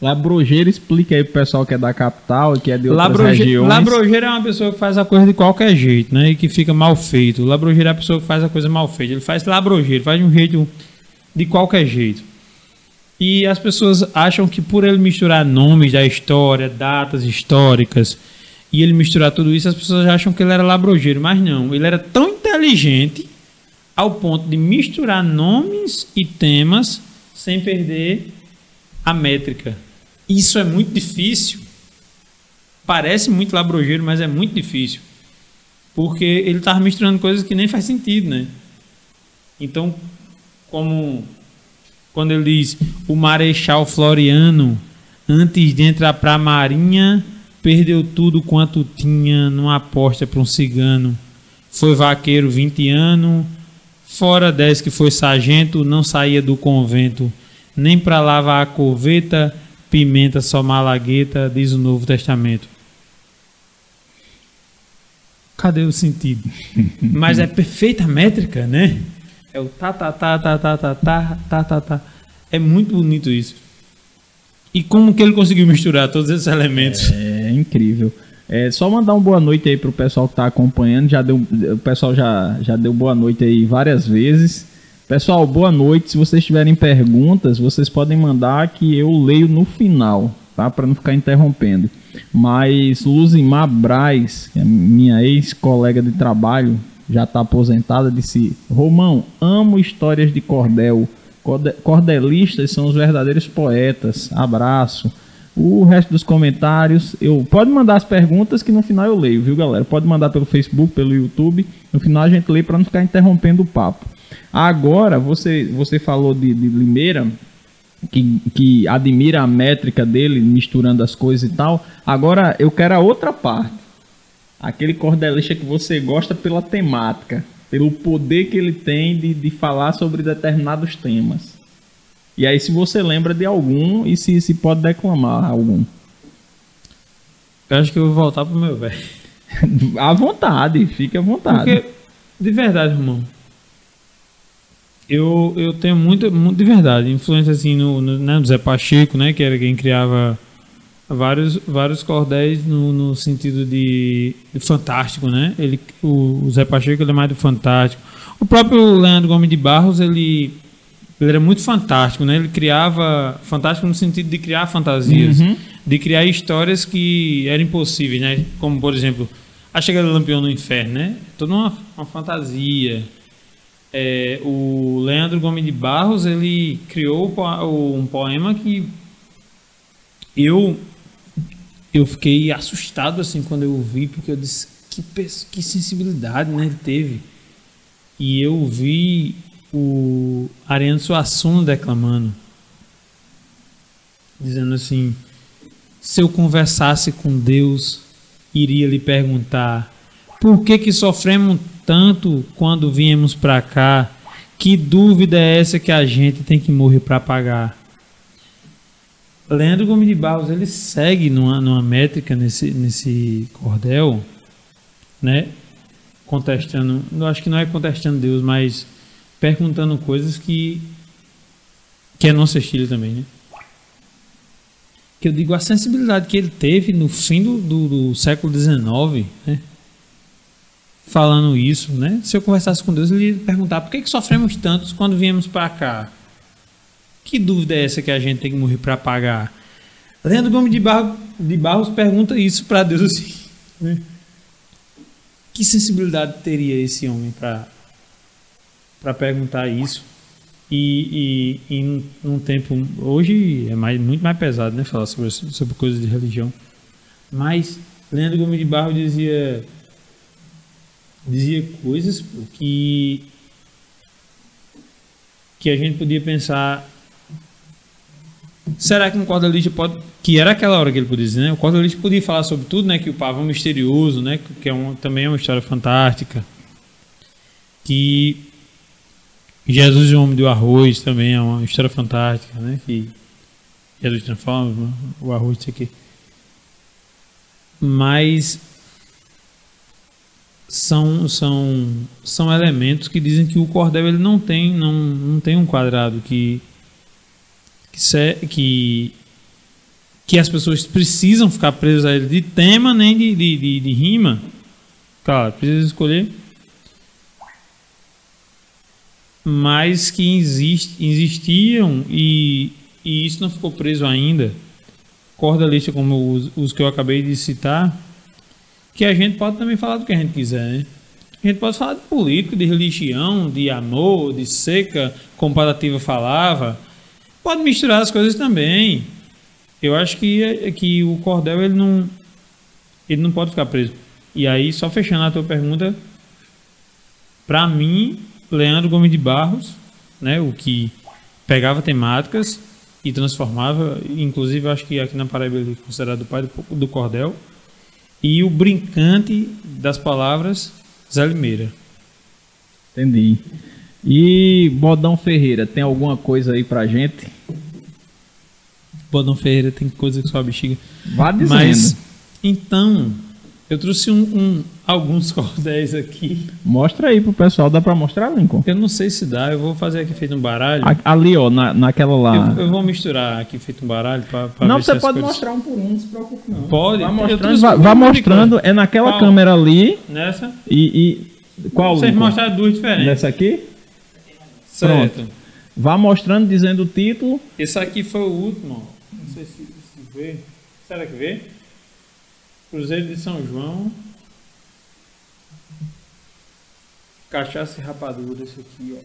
Labrojeiro explica aí pro pessoal que é da capital e que é de outras Labroje- regiões. Labrojeiro é uma pessoa que faz a coisa de qualquer jeito, né? E que fica mal feito. Labrojeiro é a pessoa que faz a coisa mal feita. Ele faz labrojeiro, faz de um jeito de qualquer jeito. E as pessoas acham que por ele misturar nomes da história, datas históricas e ele misturar tudo isso, as pessoas acham que ele era labrogeiro, mas não. Ele era tão inteligente ao ponto de misturar nomes e temas sem perder a métrica. Isso é muito difícil. Parece muito labrogeiro, mas é muito difícil. Porque ele estava misturando coisas que nem faz sentido, né? Então, como quando ele diz o Marechal Floriano, antes de entrar para a Marinha, perdeu tudo quanto tinha numa aposta para um cigano. Foi vaqueiro 20 anos, fora 10 que foi sargento, não saía do convento, nem para lavar a corveta, pimenta só malagueta, diz o Novo Testamento. Cadê o sentido? [laughs] Mas é perfeita métrica, né? É o tá, tá, tá, tá, tá, tá, tá, tá, tá, tá. É muito bonito isso. E como que ele conseguiu misturar todos esses elementos? É incrível. É só mandar uma boa noite aí pro pessoal que tá acompanhando. Já deu, o pessoal já, já deu boa noite aí várias vezes. Pessoal, boa noite. Se vocês tiverem perguntas, vocês podem mandar que eu leio no final, tá? Para não ficar interrompendo. Mas Luzimar Braz, é minha ex-colega de trabalho, já está aposentada, disse: Romão, amo histórias de cordel. Cordelistas são os verdadeiros poetas. Abraço. O resto dos comentários, eu pode mandar as perguntas que no final eu leio, viu, galera? Pode mandar pelo Facebook, pelo YouTube. No final a gente lê para não ficar interrompendo o papo. Agora, você, você falou de, de Limeira, que, que admira a métrica dele, misturando as coisas e tal. Agora eu quero a outra parte. Aquele cordelista que você gosta pela temática pelo poder que ele tem de, de falar sobre determinados temas. E aí, se você lembra de algum e se, se pode declamar algum. Eu acho que eu vou voltar pro meu velho. [laughs] à vontade, fique à vontade. Porque, de verdade, irmão, eu, eu tenho muito, muito de verdade, influência assim no, no, né, no Zé Pacheco, né, que era quem criava vários, vários cordéis no, no sentido de, de, fantástico, né? Ele, o, o Zé Pacheco ele é mais do fantástico. O próprio Leandro Gomes de Barros, ele, ele era muito fantástico, né? Ele criava fantástico no sentido de criar fantasias, uhum. de criar histórias que eram impossíveis, né? Como por exemplo, a chegada do Lampião no Inferno, né? Toda uma, uma fantasia. É, o Leandro Gomes de Barros ele criou um poema que eu eu fiquei assustado assim quando eu vi, porque eu disse que, que sensibilidade né, ele teve. E eu vi o Ariano Suassuna declamando, dizendo assim: se eu conversasse com Deus, iria lhe perguntar por que que sofremos tanto quando viemos para cá? Que dúvida é essa que a gente tem que morrer para pagar? Leandro Gomes de Barros ele segue numa, numa métrica nesse, nesse cordel, né? Contestando, eu acho que não é contestando Deus, mas perguntando coisas que que é nosso estilo também, né? Que eu digo a sensibilidade que ele teve no fim do, do, do século XIX, né? Falando isso, né? Se eu conversasse com Deus, ele ia perguntar por que, que sofremos tantos quando viemos para cá? Que dúvida é essa que a gente tem que morrer para pagar? Leandro Gomes de, Barro, de Barros pergunta isso para Deus [laughs] assim. Né? Que sensibilidade teria esse homem para perguntar isso? E, e, e num tempo hoje é mais, muito mais pesado, né, falar sobre sobre coisas de religião. Mas Leandro Gomes de Barro dizia dizia coisas que que a gente podia pensar Será que um cordelista pode. Que era aquela hora que ele podia dizer, né? O cordelista podia falar sobre tudo, né? Que o pavão misterioso, né? Que é um, também é uma história fantástica. Que Jesus e o Homem do Arroz também é uma história fantástica, né? Que Jesus transforma o arroz, isso aqui. Mas são, são, são elementos que dizem que o cordel ele não tem, não, não tem um quadrado que que, que, que as pessoas precisam ficar presas a ele de tema nem de, de, de, de rima. Claro, precisa escolher. Mas que exist, existiam e, e isso não ficou preso ainda. Corda lista como os, os que eu acabei de citar, que a gente pode também falar do que a gente quiser, né? A gente pode falar de político, de religião, de amor, de seca, comparativa falava. Pode misturar as coisas também. Eu acho que, que o cordel ele não, ele não pode ficar preso. E aí, só fechando a tua pergunta, para mim, Leandro Gomes de Barros, né, o que pegava temáticas e transformava, inclusive acho que aqui na Paraíba ele é considerado o pai do, do cordel, e o brincante das palavras, Zé Limeira. Entendi. E Bodão Ferreira, tem alguma coisa aí pra gente? Bodão Ferreira tem coisa que só a bexiga. Vá dizendo. Mas, então, eu trouxe um, um, alguns [laughs] cordéis aqui. Mostra aí pro pessoal, dá pra mostrar, Lincoln? Eu não sei se dá, eu vou fazer aqui feito um baralho. A- Ali, ó, na, naquela lá. Eu, eu vou misturar aqui feito um baralho pra, pra não, você pode cores- mostrar um por um, não se preocupe não. Pode, Vá eu mostrando, vá, mostrando, é naquela Qual? câmera ali Nessa? e... e qual, Vocês Lincoln? mostraram duas diferentes. Nessa aqui? Certo. Vá mostrando, dizendo o título. Esse aqui foi o último. ó. Não sei se, se vê. Será que vê? Cruzeiro de São João. Cachaça e rapadura, esse aqui, ó.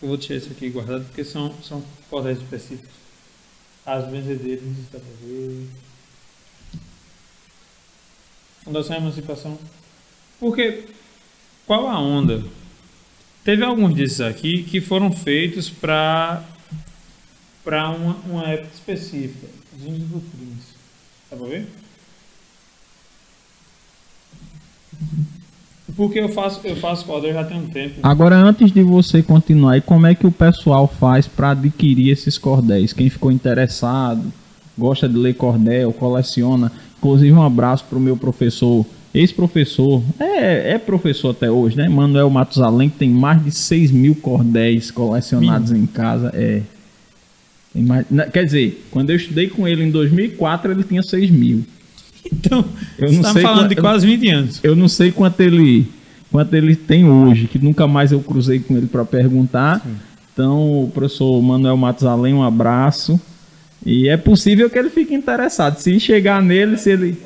Eu vou deixar esse aqui guardado porque são, são cordéis específicos. As benzedeiras, pra ver. Fundação Emancipação. Porque, qual a onda? Teve alguns desses aqui que foram feitos para para uma, uma época específica. Os índios do Prince. Dá pra ver? Porque eu faço, eu faço cordel já tem um tempo. Agora, antes de você continuar, como é que o pessoal faz para adquirir esses cordéis? Quem ficou interessado, gosta de ler cordel, coleciona. Inclusive, um abraço para o meu professor, ex-professor, é, é professor até hoje, né? Manuel Matusalém, que tem mais de 6 mil cordéis colecionados em casa. É. Quer dizer, quando eu estudei com ele em 2004, ele tinha 6 mil. Então, Eu não tá sei falando de quase 20 anos. Eu não sei quanto ele, quanto ele tem hoje, que nunca mais eu cruzei com ele para perguntar. Então, o professor Manuel Matos Além, um abraço. E é possível que ele fique interessado. Se chegar nele, se ele,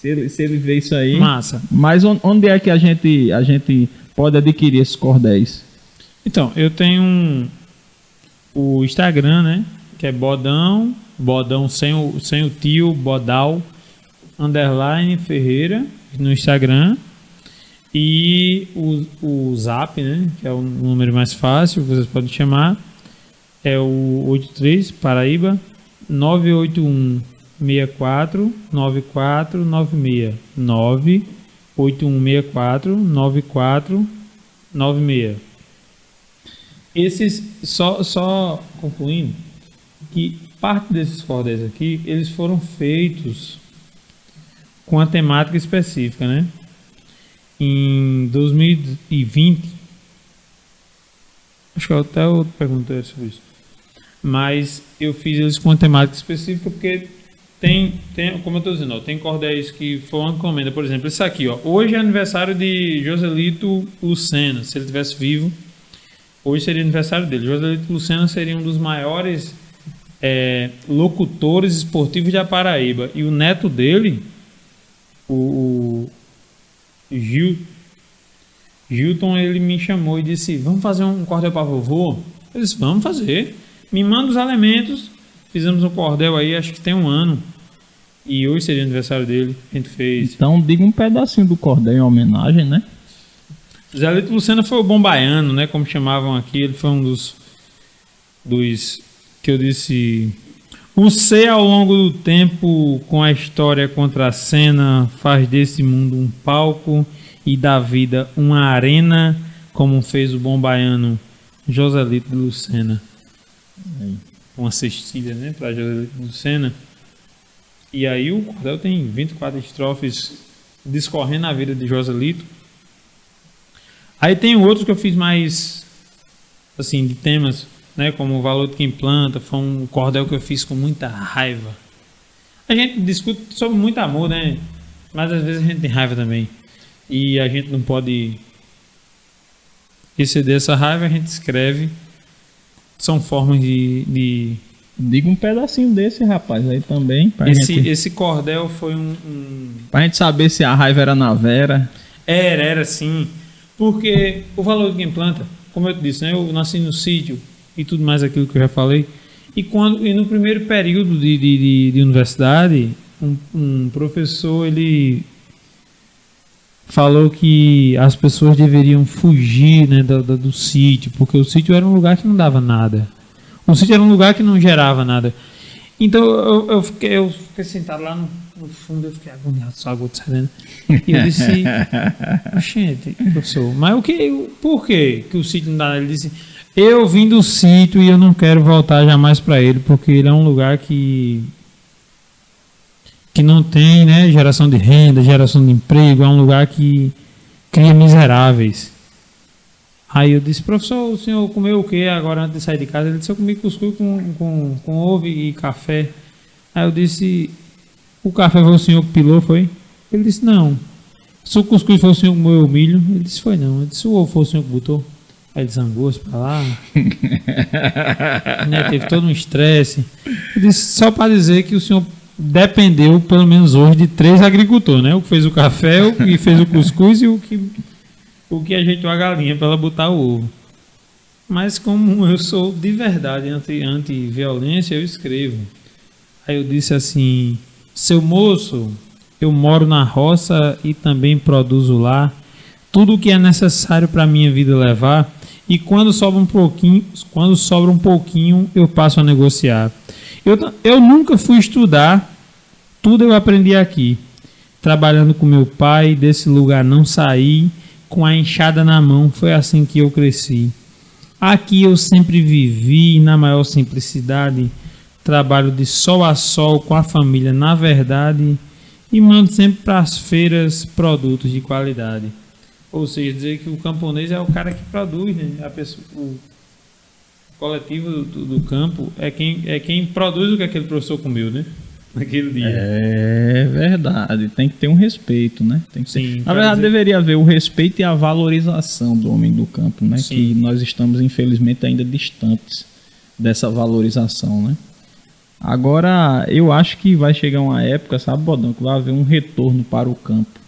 se ele, se ele ver isso aí. Massa. Mas on- onde é que a gente, a gente pode adquirir esses cordéis? Então, eu tenho um, o Instagram, né? Que é Bodão, Bodão sem o, sem o tio, Bodal, underline Ferreira, no Instagram. E o, o Zap, né? Que é o número mais fácil, vocês podem chamar. É o 83 Paraíba 981 64 9496 98164 9496 esses só só concluindo que parte desses cordéis aqui eles foram feitos com a temática específica, né? Em 2020 acho que até eu perguntei sobre isso, mas eu fiz eles com uma temática específica porque tem, tem como eu estou dizendo, tem cordéis que foram encomenda, por exemplo, esse aqui, ó, hoje é aniversário de Joselito Lucena, se ele tivesse vivo, Hoje seria aniversário dele. Joselito Lucena seria um dos maiores é, locutores esportivos da Paraíba. E o neto dele, o, o Gil, Gilton, ele me chamou e disse: Vamos fazer um cordel para vovô? Eu disse: Vamos fazer. Me manda os elementos. Fizemos um cordel aí, acho que tem um ano. E hoje seria aniversário dele. A gente fez. Então, diga um pedacinho do cordel em homenagem, né? Zé Lito Lucena foi o bom baiano, né? Como chamavam aqui. Ele foi um dos, dos que eu disse. O ser ao longo do tempo, com a história contra a cena, faz desse mundo um palco e da vida uma arena, como fez o bom baiano Joselito de Lucena. Uma cestilha, né? Para Joselito de Lucena. E aí o cordel tem 24 estrofes discorrendo a vida de Joselito. Aí tem outros que eu fiz mais assim de temas, né, como o valor de quem planta, foi um cordel que eu fiz com muita raiva. A gente discute sobre muito amor, né? Mas às vezes a gente tem raiva também. E a gente não pode exceder essa raiva, a gente escreve. São formas de, de, Diga um pedacinho desse, rapaz, aí também. Esse, gente, esse cordel foi um, um- pra gente saber se a raiva era na Vera. Era, era sim. Porque o valor de quem planta, como eu te disse, né? Eu nasci no sítio e tudo mais aquilo que eu já falei. E, quando, e no primeiro período de, de, de- de universidade, um, um professor ele falou que as pessoas deveriam fugir né, do, do, do sítio, porque o sítio era um lugar que não dava nada. O sítio era um lugar que não gerava nada. Então eu, eu, fiquei, eu fiquei sentado lá no, no fundo, eu fiquei agoniado, só de serena. E eu disse, [laughs] gente, professor, mas o que, por que que o sítio não dá? Ele disse, eu vim do sítio e eu não quero voltar jamais para ele, porque ele é um lugar que que não tem né, geração de renda, geração de emprego, é um lugar que cria miseráveis. Aí eu disse, professor, o senhor comeu o que agora antes de sair de casa? Ele disse, eu comi cuscuz com, com, com ovo e café. Aí eu disse, o café foi o senhor que pilou, foi? Ele disse, não. Se o cuscuz foi o senhor que moeu o milho? Ele disse, foi não. Eu disse, o ovo foi o senhor que botou? Aí ele zangou-se pra lá. [laughs] né, teve todo um estresse. Eu disse, só para dizer que o senhor dependeu, pelo menos hoje, de três agricultores, né? O que fez o café, o que fez o cuscuz e o que, o que ajeitou a galinha para ela botar o ovo. Mas como eu sou de verdade anti- anti-violência, eu escrevo. Aí eu disse assim, seu moço, eu moro na roça e também produzo lá tudo o que é necessário para minha vida levar e quando sobra um pouquinho, quando sobra um pouquinho, eu passo a negociar. Eu, eu nunca fui estudar, tudo eu aprendi aqui. Trabalhando com meu pai, desse lugar não saí, com a enxada na mão, foi assim que eu cresci. Aqui eu sempre vivi na maior simplicidade, trabalho de sol a sol com a família na verdade e mando sempre para as feiras produtos de qualidade. Ou seja, dizer que o camponês é o cara que produz, né? A pessoa, o coletivo do, do- campo é quem, é quem produz o que aquele professor comeu, né? Naquele dia. É verdade, tem que ter um respeito, né? Tem que ter- Sim, Na verdade, dizer- deveria haver o respeito e a valorização do homem do campo, né? Sim. Que nós estamos, infelizmente, ainda distantes dessa valorização, né? Agora, eu acho que vai chegar uma época, sabe, Bodão, que vai haver um retorno para o campo.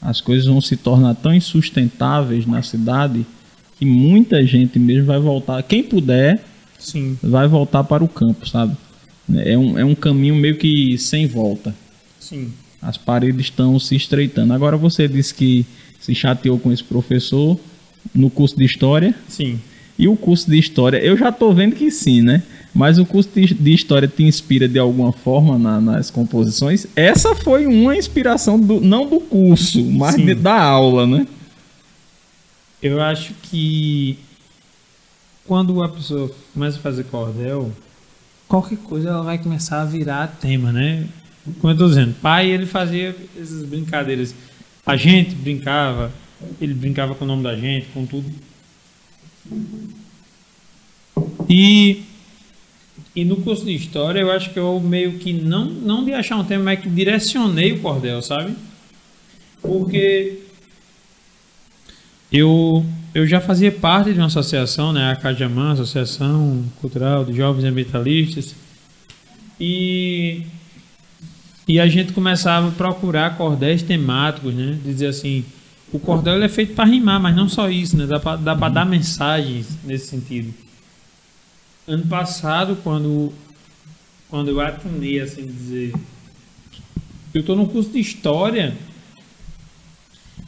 As coisas vão se tornar tão insustentáveis na cidade que muita gente mesmo vai voltar. Quem puder, Sim, vai voltar para o campo, sabe? É um, é um caminho meio que sem volta. sim. As paredes estão se estreitando. Agora você disse que se chateou com esse professor no curso de história. Sim. E o curso de história, eu já tô vendo que sim, né? Mas o curso de, história te inspira de alguma forma na- nas composições? Essa foi uma inspiração, do, não do curso, mas de- da aula, né? Eu acho que quando a pessoa começa a fazer cordel, qualquer coisa ela vai começar a virar tema, né? Como eu tô dizendo, pai ele fazia essas brincadeiras. A gente brincava, ele brincava com o nome da gente, com tudo. E, e no curso de história eu acho que eu meio que não, não de achar um tema, mas que direcionei o cordel, sabe? Porque eu, eu já fazia parte de uma associação, né, a Cajamã, Associação Cultural de Jovens Ambientalistas, e, e a gente começava a procurar cordéis temáticos, né, dizer assim, o cordel é feito para rimar, mas não só isso, né, dá para dar mensagens nesse sentido. Ano passado, quando, quando eu atinei, assim dizer, eu estou no curso de História,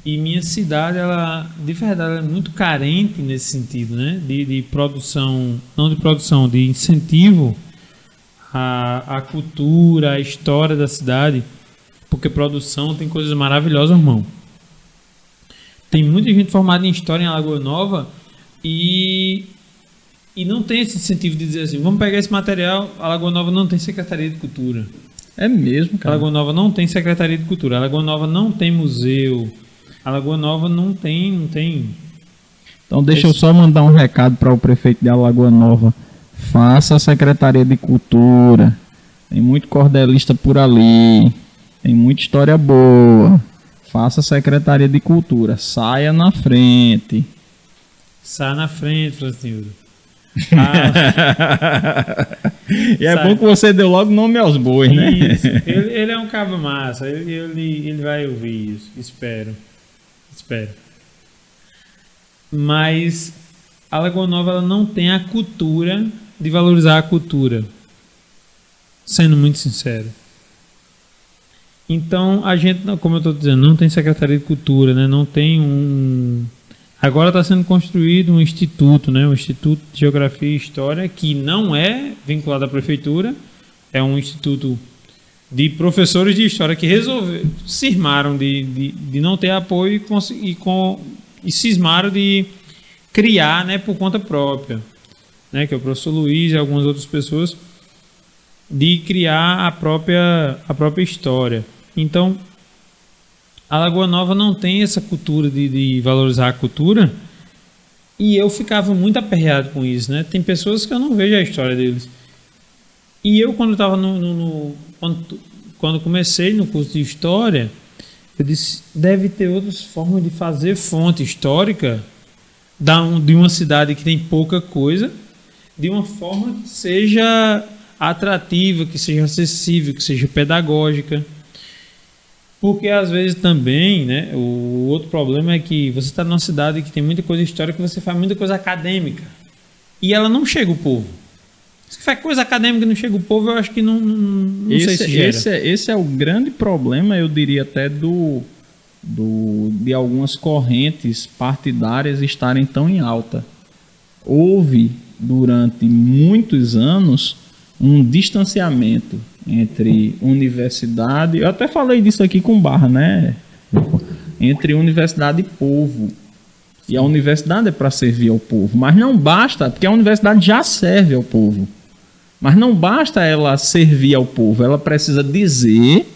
e minha cidade, ela, de verdade, ela é muito carente nesse sentido, né? De, de produção, não de produção, de incentivo à, à cultura, à história da cidade. Porque produção tem coisas maravilhosas, irmão. Tem muita gente formada em história em Alagoa Nova e, e não tem esse incentivo de dizer assim: vamos pegar esse material. Alagoa Nova não tem Secretaria de Cultura. É mesmo, cara. Alagoa Nova não tem Secretaria de Cultura. Alagoa Nova não tem museu. Alagoa Nova não tem, não tem. Então deixa eu só mandar um recado para o prefeito de Alagoa Nova. Faça a Secretaria de Cultura. Tem muito cordelista por ali. Tem muita história boa. Faça a Secretaria de Cultura. Saia na frente. Sai na frente, Francisco. Ah, [laughs] e é Sabe? bom que você deu logo nome aos bois, né? Isso. Ele, ele é um cabo massa. Ele, ele, ele vai ouvir isso. Espero. Espero. Mas a Lagoa Nova ela não tem a cultura de valorizar a cultura. Sendo muito sincero. Então, a gente, como eu estou dizendo, não tem Secretaria de Cultura, né? não tem um. Agora está sendo construído um instituto, né? um Instituto de Geografia e História, que não é vinculado à prefeitura, é um instituto de professores de história que resolveram, cismaram de, de, de não ter apoio e, cons- e, com, e cismaram de criar né, por conta própria, né, que é o professor Luiz e algumas outras pessoas, de criar a própria, a própria história. Então, a Lagoa Nova não tem essa cultura de, de valorizar a cultura e eu ficava muito aperreado com isso, né? Tem pessoas que eu não vejo a história deles. E eu, quando estava no, no- no- quando, quando comecei no curso de História, eu disse, deve ter outras formas de fazer fonte histórica da um- de uma cidade que tem pouca coisa, de uma forma que seja atrativa, que seja acessível, que seja pedagógica. Porque às vezes também, né, o outro problema é que você está numa cidade que tem muita coisa histórica, você faz muita coisa acadêmica. E ela não chega o povo. Se faz coisa acadêmica e não chega o povo, eu acho que não, não, não sei esse, se gera. esse, é- esse é o grande problema, eu diria até do, do de algumas correntes partidárias estarem tão em alta. Houve durante muitos anos um distanciamento entre universidade, eu até falei disso aqui com Barra, né? Entre universidade e povo. E a universidade é para servir ao povo, mas não basta, porque a universidade já serve ao povo. Mas não basta ela servir ao povo, ela precisa dizer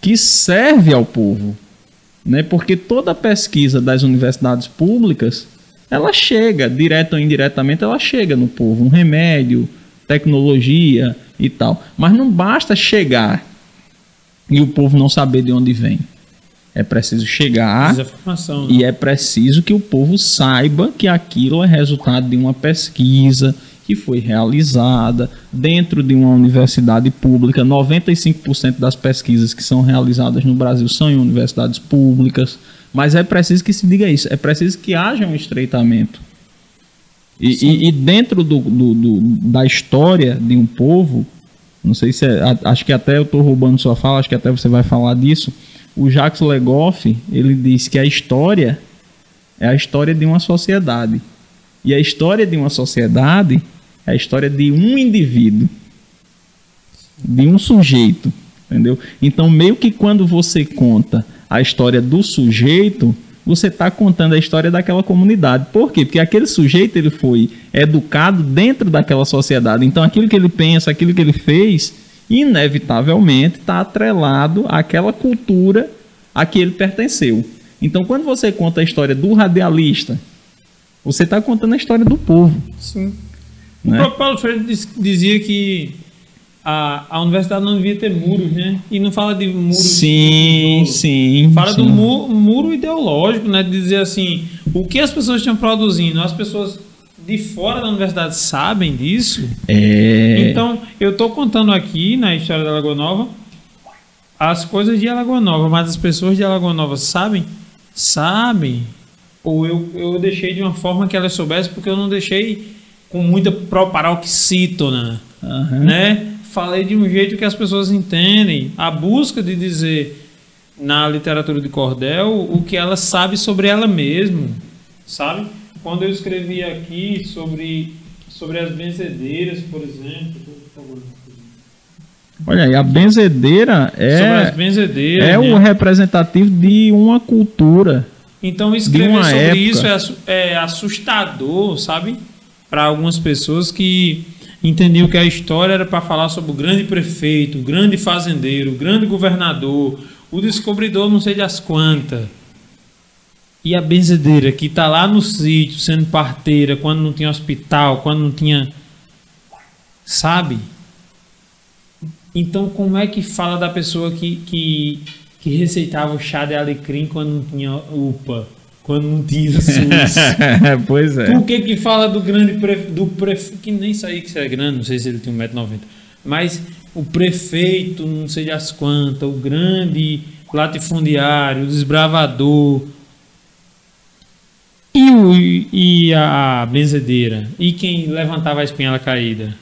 que serve ao povo. Né? Porque toda pesquisa das universidades públicas, ela chega, direto ou indiretamente, ela chega no povo. Um remédio, tecnologia e tal. Mas não basta chegar e o povo não saber de onde vem. É preciso chegar né? e é preciso que o povo saiba que aquilo é resultado de uma pesquisa que foi realizada dentro de uma universidade pública. 95% das pesquisas que são realizadas no Brasil são em universidades públicas. Mas é preciso que se diga isso. É preciso que haja um estreitamento. E, e- e dentro do, do- do- da história de um povo, não sei se é, acho que até eu estou roubando sua fala, acho que até você vai falar disso. O Jacques Legoff ele diz que a história é a história de uma sociedade e a história de uma sociedade é a história de um indivíduo, de um sujeito, entendeu? Então meio que quando você conta a história do sujeito você está contando a história daquela comunidade. Por quê? Porque aquele sujeito ele foi educado dentro daquela sociedade. Então aquilo que ele pensa, aquilo que ele fez, inevitavelmente está atrelado àquela cultura a que ele pertenceu. Então quando você conta a história do radialista, você está contando a história do povo. Sim. O Né? próprio Paulo Freire diz- dizia que a, a universidade não devia ter muros, né? E não fala de muros. Sim, de- sim. Fala do sim. mu- muro ideológico, né? De dizer assim, o que as pessoas estão produzindo, as pessoas de fora da universidade sabem disso. É. Então, eu estou contando aqui na história da Lagoa Nova as coisas de Alagoa Nova, mas as pessoas de Alagoa Nova sabem? Sabem. Ou eu, eu deixei de uma forma que elas soubessem, porque eu não deixei com muita proparoxítona, Aham. né? Falei de um jeito que as pessoas entendem. A busca de dizer na literatura de cordel o que ela sabe sobre ela mesma, sabe? Quando eu escrevi aqui sobre sobre as benzedeiras, por exemplo, favor. Olha aí, a benzedeira é, é né? o representativo de uma cultura. Então escrever sobre época. isso é, é assustador, sabe? Para algumas pessoas que entendiam que a história era para falar sobre o grande prefeito, o grande fazendeiro, o grande governador, o descobridor não sei das quantas. E a benzedeira que está lá no sítio sendo parteira quando não tinha hospital, quando não tinha. Sabe? Então, como é que fala da pessoa que, que, que receitava o chá de alecrim quando não tinha UPA, quando não tinha SUS. pois é. Por que que fala do grande prefeito, do prefeito, que nem sabia que era grande, não sei se ele tem 1,90m, mas o prefeito, não sei das quantas, o grande latifundiário, o desbravador, e, o, e a benzedeira, e quem levantava a espinhela caída.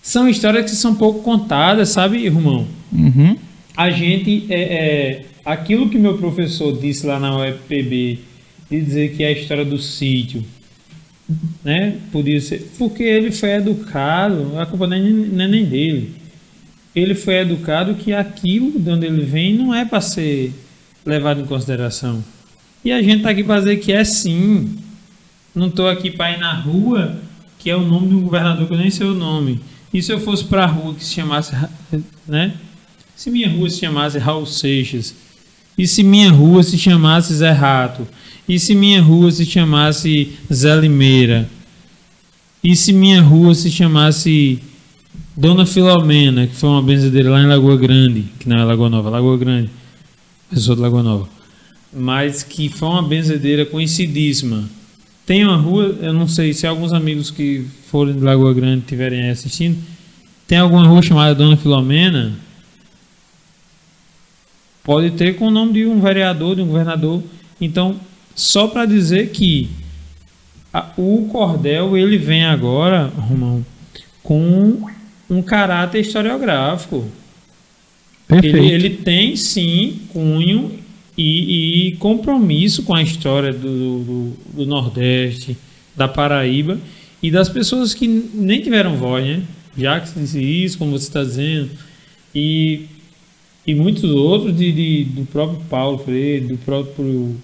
São histórias que são pouco contadas, sabe, Romão? Uhum. a gente é, é, aquilo que meu professor disse lá na UFPB de dizer que é a história do sítio né podia ser porque ele foi educado a culpa não é, nem- é dele. Ele foi educado que aquilo de onde ele vem não é para ser levado em consideração. E a gente tá aqui para dizer que é sim. Não tô aqui para ir na rua que é o nome um governador que eu nem sei o nome. E se eu fosse para a rua que se chamasse né se minha rua se chamasse Raul Seixas, e se minha rua se chamasse Zé Rato, e se minha rua se chamasse Zé Limeira, e se minha rua se chamasse Dona Filomena, que foi uma benzedeira lá em Lagoa Grande, que não é Lagoa Nova, Lagoa Grande, eu sou de Lagoa Nova, mas que foi uma benzedeira conhecidíssima. Tem uma rua, eu não sei se alguns amigos que forem de Lagoa Grande estiverem assistindo, tem alguma rua chamada Dona Filomena? Pode ter com o nome de um vereador, de um governador. Então, só para dizer que a- o cordel ele vem agora, Romão, com um caráter historiográfico. Perfeito. Ele, ele tem sim cunho e, e compromisso com a história do, do, do Nordeste, da Paraíba e das pessoas que nem tiveram voz, né? Já que se disse isso, como você está dizendo, e, e muitos outros de, de- do próprio Paulo Freire, do próprio.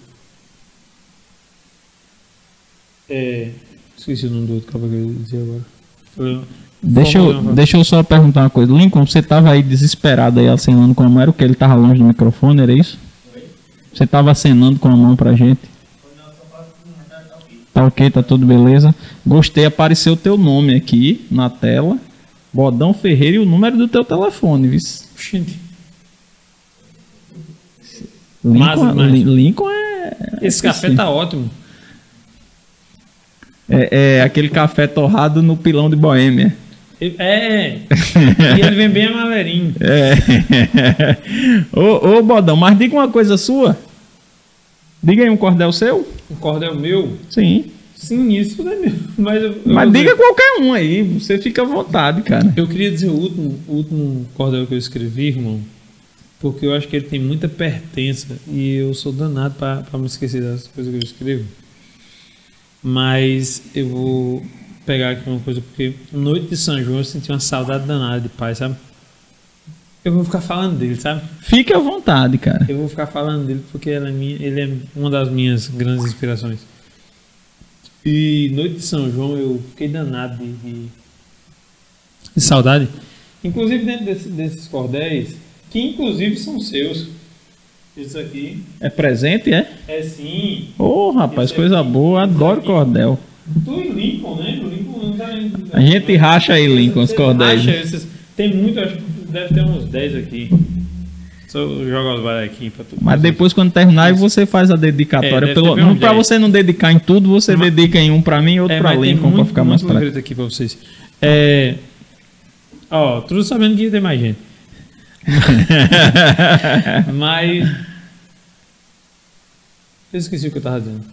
É, esqueci o nome do outro cara que eu ia dizer agora. Foi- Deixa eu, deixa eu só perguntar uma coisa. Lincoln, você tava aí desesperado aí acenando com a mão, era o que ele tava longe do microfone, era isso? Você tava acenando com a mão pra gente? Tá ok, tá tudo beleza. Gostei, apareceu o teu nome aqui na tela. Bodão Ferreira e o número do teu telefone, viu? Gente, Lincoln. Li- Lincoln é. esse café sim. tá ótimo. É, é aquele café torrado no pilão de Boêmia. É, e ele vem bem amarelinho. [laughs] É. ô, ô, Bodão, mas diga uma coisa sua. Diga aí um cordel seu. O cordel meu, Sim. sim, isso não é meu. [laughs] Mas, eu, eu Mas vou diga qualquer um aí, você fica à vontade, cara. Eu queria dizer o último, o último cordel que eu escrevi, irmão, porque eu acho que ele tem muita pertença e eu sou danado para me esquecer das coisas que eu escrevo. Mas eu vou pegar aqui uma coisa, porque noite de São João eu senti uma saudade danada de pai, sabe? Eu vou ficar falando dele, sabe? Fique à vontade, cara. Eu vou ficar falando dele porque é minha, ele é uma das minhas grandes inspirações. E noite de São João eu fiquei danado de, de, de saudade. Inclusive dentro desse- desses cordéis, que inclusive são seus. Isso aqui É presente, é? é sim. Ô, rapaz, coisa boa, adoro cordel. Tu e Lincoln, né? O Lincoln não tá A gente racha aí, Lincoln, os cordéis. Racha esses- Tem muito, acho que deve ter uns 10 aqui. Só jogar os aqui pra tu. Mas depois, quando terminar, você faz a dedicatória. É, pelo, não pra você não dedicar em tudo, você dedica em um pra mim e outro É, pra mas tem Lincoln, pra ficar mais prático. aqui pra vocês. É, ó, tudo sabendo que ter mais gente. [laughs] Mas. Eu esqueci o que eu tava dizendo.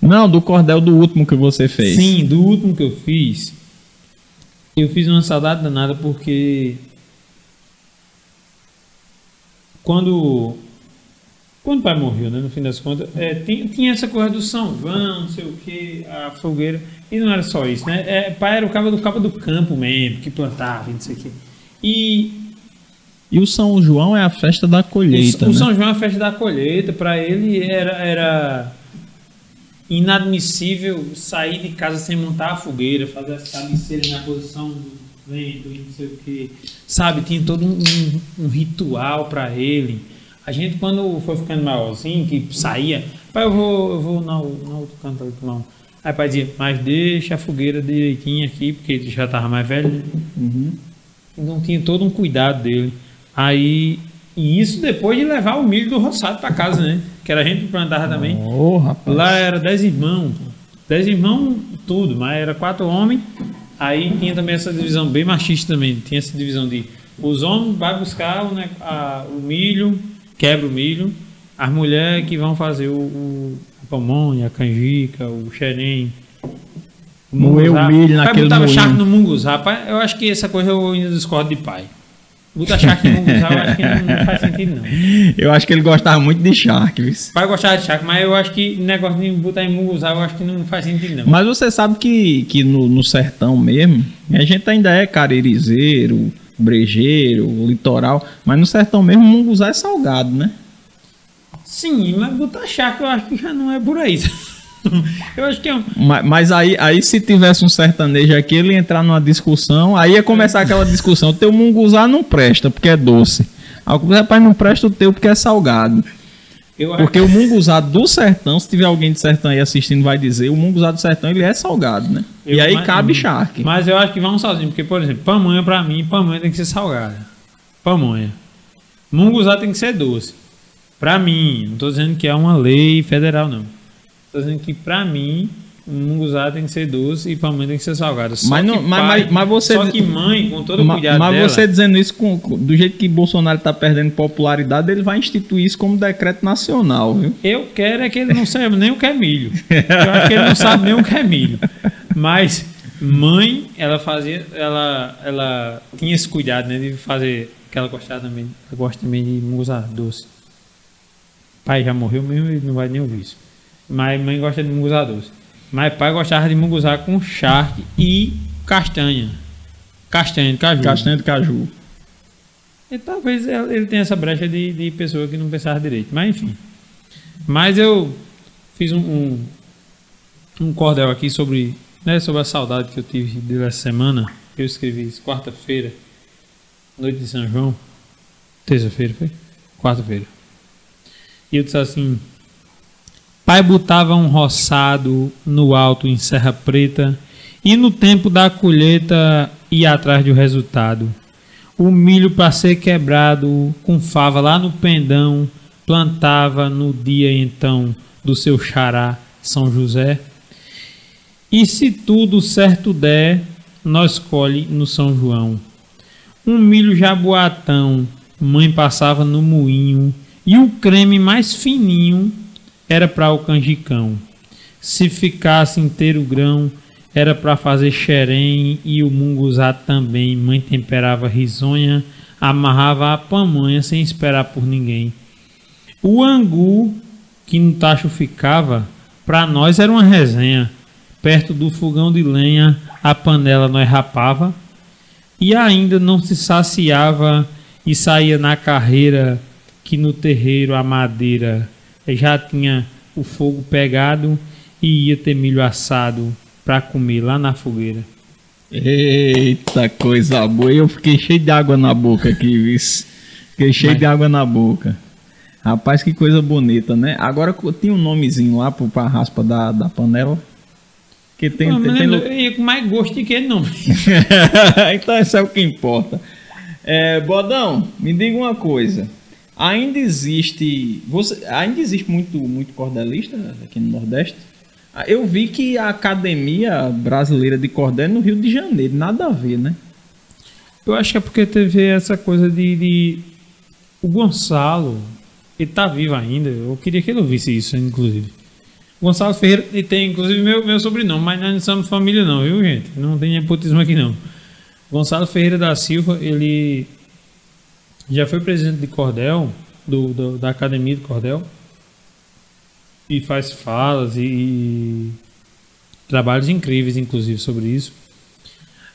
Não, do cordel do último que você fez. Sim, do último que eu fiz, eu fiz uma saudade danada porque. Quando. Quando o pai morreu, né? No fim das contas, é, tinha, tinha essa coisa do São João, não sei o que, a fogueira. E não era só isso, né? É, pai era o cabo do cabo do campo mesmo, que plantava, não sei o que. E E o São João é a festa da colheita, o, o né? São João é a festa da colheita, para ele era, era inadmissível sair de casa sem montar a fogueira, fazer as cabeceiras na posição do vento e não sei o que. Sabe, tinha todo um, um- um ritual para ele. A gente, quando foi ficando maiorzinho, que saía, pai, eu vou, eu vou no, no outro canto ali, não. Aí pai dizia, mas deixa a fogueira direitinho aqui, porque ele já tava mais velho. né? Uhum. não tinha todo um cuidado dele. Aí E isso depois de levar o milho do roçado para casa, né? Que era a gente que plantava também. Ô, rapaz. Lá era dez irmãos. Dez irmãos, tudo, mas era quatro homens. Aí tinha também essa divisão bem machista também. Tinha essa divisão de os homens vai buscar o, ne- a- o milho, quebra o milho. As mulheres que vão fazer o, o a pamonha, a canjica, o xerém. Moer o milho Pai naquele botava moinho. charque no munguzá. Eu acho que essa coisa eu ainda discordo de pai. Botar charque no munguzá eu acho que não, não faz sentido não. [laughs] Eu acho que ele gostava muito de Shark, viu? Pai gostava de charque, mas eu acho que negócio de botar em munguzá eu acho que não faz sentido não. Mas você sabe que, que no, no sertão mesmo, a gente ainda é caririzeiro, brejeiro, litoral, mas no sertão mesmo munguzá é salgado, né? Sim, mas botar charque eu acho que já não é por aí. [laughs] [laughs] eu acho que é um... Mas, mas aí, aí se tivesse um sertanejo aqui, ele ia entrar numa discussão, aí ia começar aquela discussão, o teu munguzá não presta porque é doce. O rapaz não presta o teu porque é salgado. Eu acho Porque o munguzá do sertão, se tiver alguém de sertão aí assistindo, vai dizer, o munguzá do sertão ele é salgado, né? Eu- e aí mas- cabe charque. Mas eu acho que vamos sozinho, porque, por exemplo, pamonha pra mim, pamonha tem que ser salgada. Pamonha. Munguzá tem que ser doce. Pra mim, não tô dizendo que é uma lei federal, não. Dizendo que pra mim, munguzá tem que ser doce e pamonha tem que ser salgada. Só Mas não- que mas- pai- mas- mas você- Só que mãe, com todo o cuidado Mas dela... você dizendo isso com- com- do jeito que Bolsonaro está perdendo popularidade, ele vai instituir isso como decreto nacional, viu? Eu quero é que ele não saiba nem o que é milho. Eu acho que ele não sabe nem o que é milho. Mas mãe, ela fazia, ela, ela tinha esse cuidado, né, de fazer que ela gostava também, ela gosta também de munguzá doce. Pai já morreu mesmo, ele não vai nem ouvir isso. Mas mãe gosta de munguzá doce. Mas pai gostava de munguzá com charque e castanha. Castanha de caju. Castanha de caju. E talvez ele tenha essa brecha de, de pessoa que não pensava direito. Mas enfim. Mas eu fiz um, um, um cordel aqui sobre, né, sobre a saudade que eu tive dessa semana. Eu escrevi isso quarta-feira, noite de São João. Terça-feira, foi? Quarta-feira. E eu disse assim: Pai botava um roçado no alto em Serra Preta e no tempo da colheita ia atrás do resultado o milho para ser quebrado com fava lá no pendão, plantava no dia então do seu xará São José. E se tudo certo der, nós colhe no São João. Um milho jaboatão, mãe passava no moinho, e o creme mais fininho era para o canjicão. Se ficasse inteiro grão, era para fazer xerém e o munguzá também. Mãe temperava risonha, amarrava a pamonha sem esperar por ninguém. O angu que no tacho ficava, para nós era uma resenha. Perto do fogão de lenha, a panela nós rapava e ainda não se saciava e saía na carreira que no terreiro a madeira já tinha o fogo pegado e ia ter milho assado para comer lá na fogueira. Eita, coisa boa. Eu fiquei cheio de água na boca aqui, viu? Fiquei cheio Mas- de água na boca. Rapaz, que coisa bonita, né? Agora tinha um nomezinho lá pro, pra raspa da, da panela. Que tem. Não, tem, tem eu com mais gosto de que ele não. [laughs] então isso é o que importa. É, Bodão, me diga uma coisa. Ainda existe. Você, ainda existe muito, muito cordelista aqui no Nordeste? Ah, Eu vi que a Academia Brasileira de Cordel é no Rio de Janeiro, nada a ver, né? Eu acho que é porque teve essa coisa de. de- O Gonçalo, ele tá vivo ainda. Eu queria que ele ouvisse isso, inclusive. O Gonçalo Ferreira ele tem, inclusive, meu, meu sobrenome, mas nós não somos família, não, viu, gente? Não tem nepotismo aqui, não. Gonçalo Ferreira da Silva, ele já foi presidente de Cordel, do, do- da Academia de Cordel, e faz falas e, e trabalhos incríveis, inclusive, sobre isso.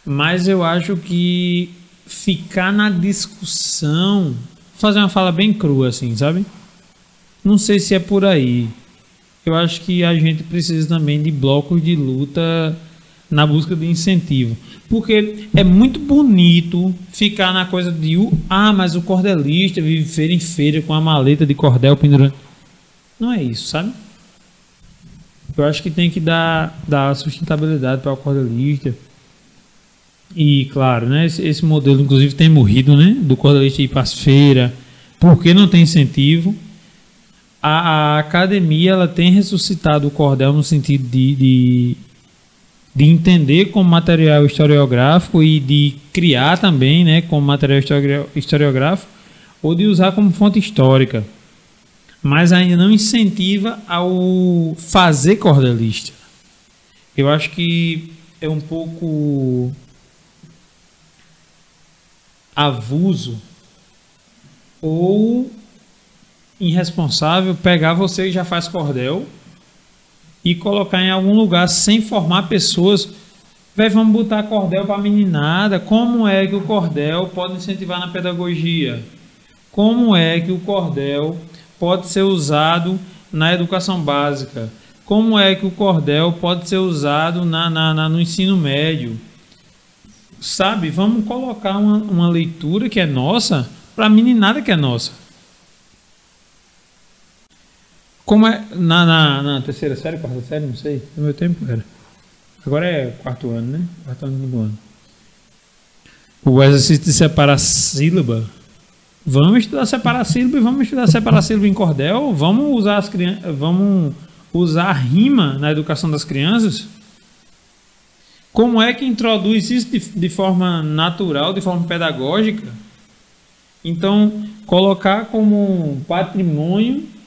Mas eu acho que ficar na discussão, fazer uma fala bem crua, assim, sabe? Não sei se é por aí. Eu acho que a gente precisa também de blocos de luta na busca de incentivo. Porque é muito bonito ficar na coisa de ah, mas o cordelista vive feira em feira com a maleta de cordel pendurando. Não é isso, sabe? Eu acho que tem que dar, dar sustentabilidade para o cordelista. E claro, né, esse, esse modelo inclusive tem morrido, né? Do cordelista ir para as feiras, porque não tem incentivo. A, a academia ela tem ressuscitado o cordel no sentido de, de, de entender como material historiográfico e de criar também né, como material historiográfico ou de usar como fonte histórica. Mas ainda não incentiva ao fazer cordelista. Eu acho que é um pouco avuso ou irresponsável pegar você que já faz cordel e colocar em algum lugar sem formar pessoas. Véi, vamos botar cordel para meninada. Como é que o cordel pode incentivar na pedagogia? Como é que o cordel pode ser usado na educação básica? Como é que o cordel pode ser usado na, na, na no ensino médio? Sabe, vamos colocar uma, uma leitura que é nossa para meninada que é nossa. Como é na, na, na, terceira série, quarta série, não sei, no meu tempo era. Agora é quarto ano, né? Quarto ano do ano. O exercício de separar sílaba. Vamos estudar separar sílaba e vamos estudar separar sílaba em cordel. Vamos usar as crianças, vamos usar rima na educação das crianças. Como é que introduz isso de, de forma natural, de forma pedagógica? Então, colocar como patrimônio,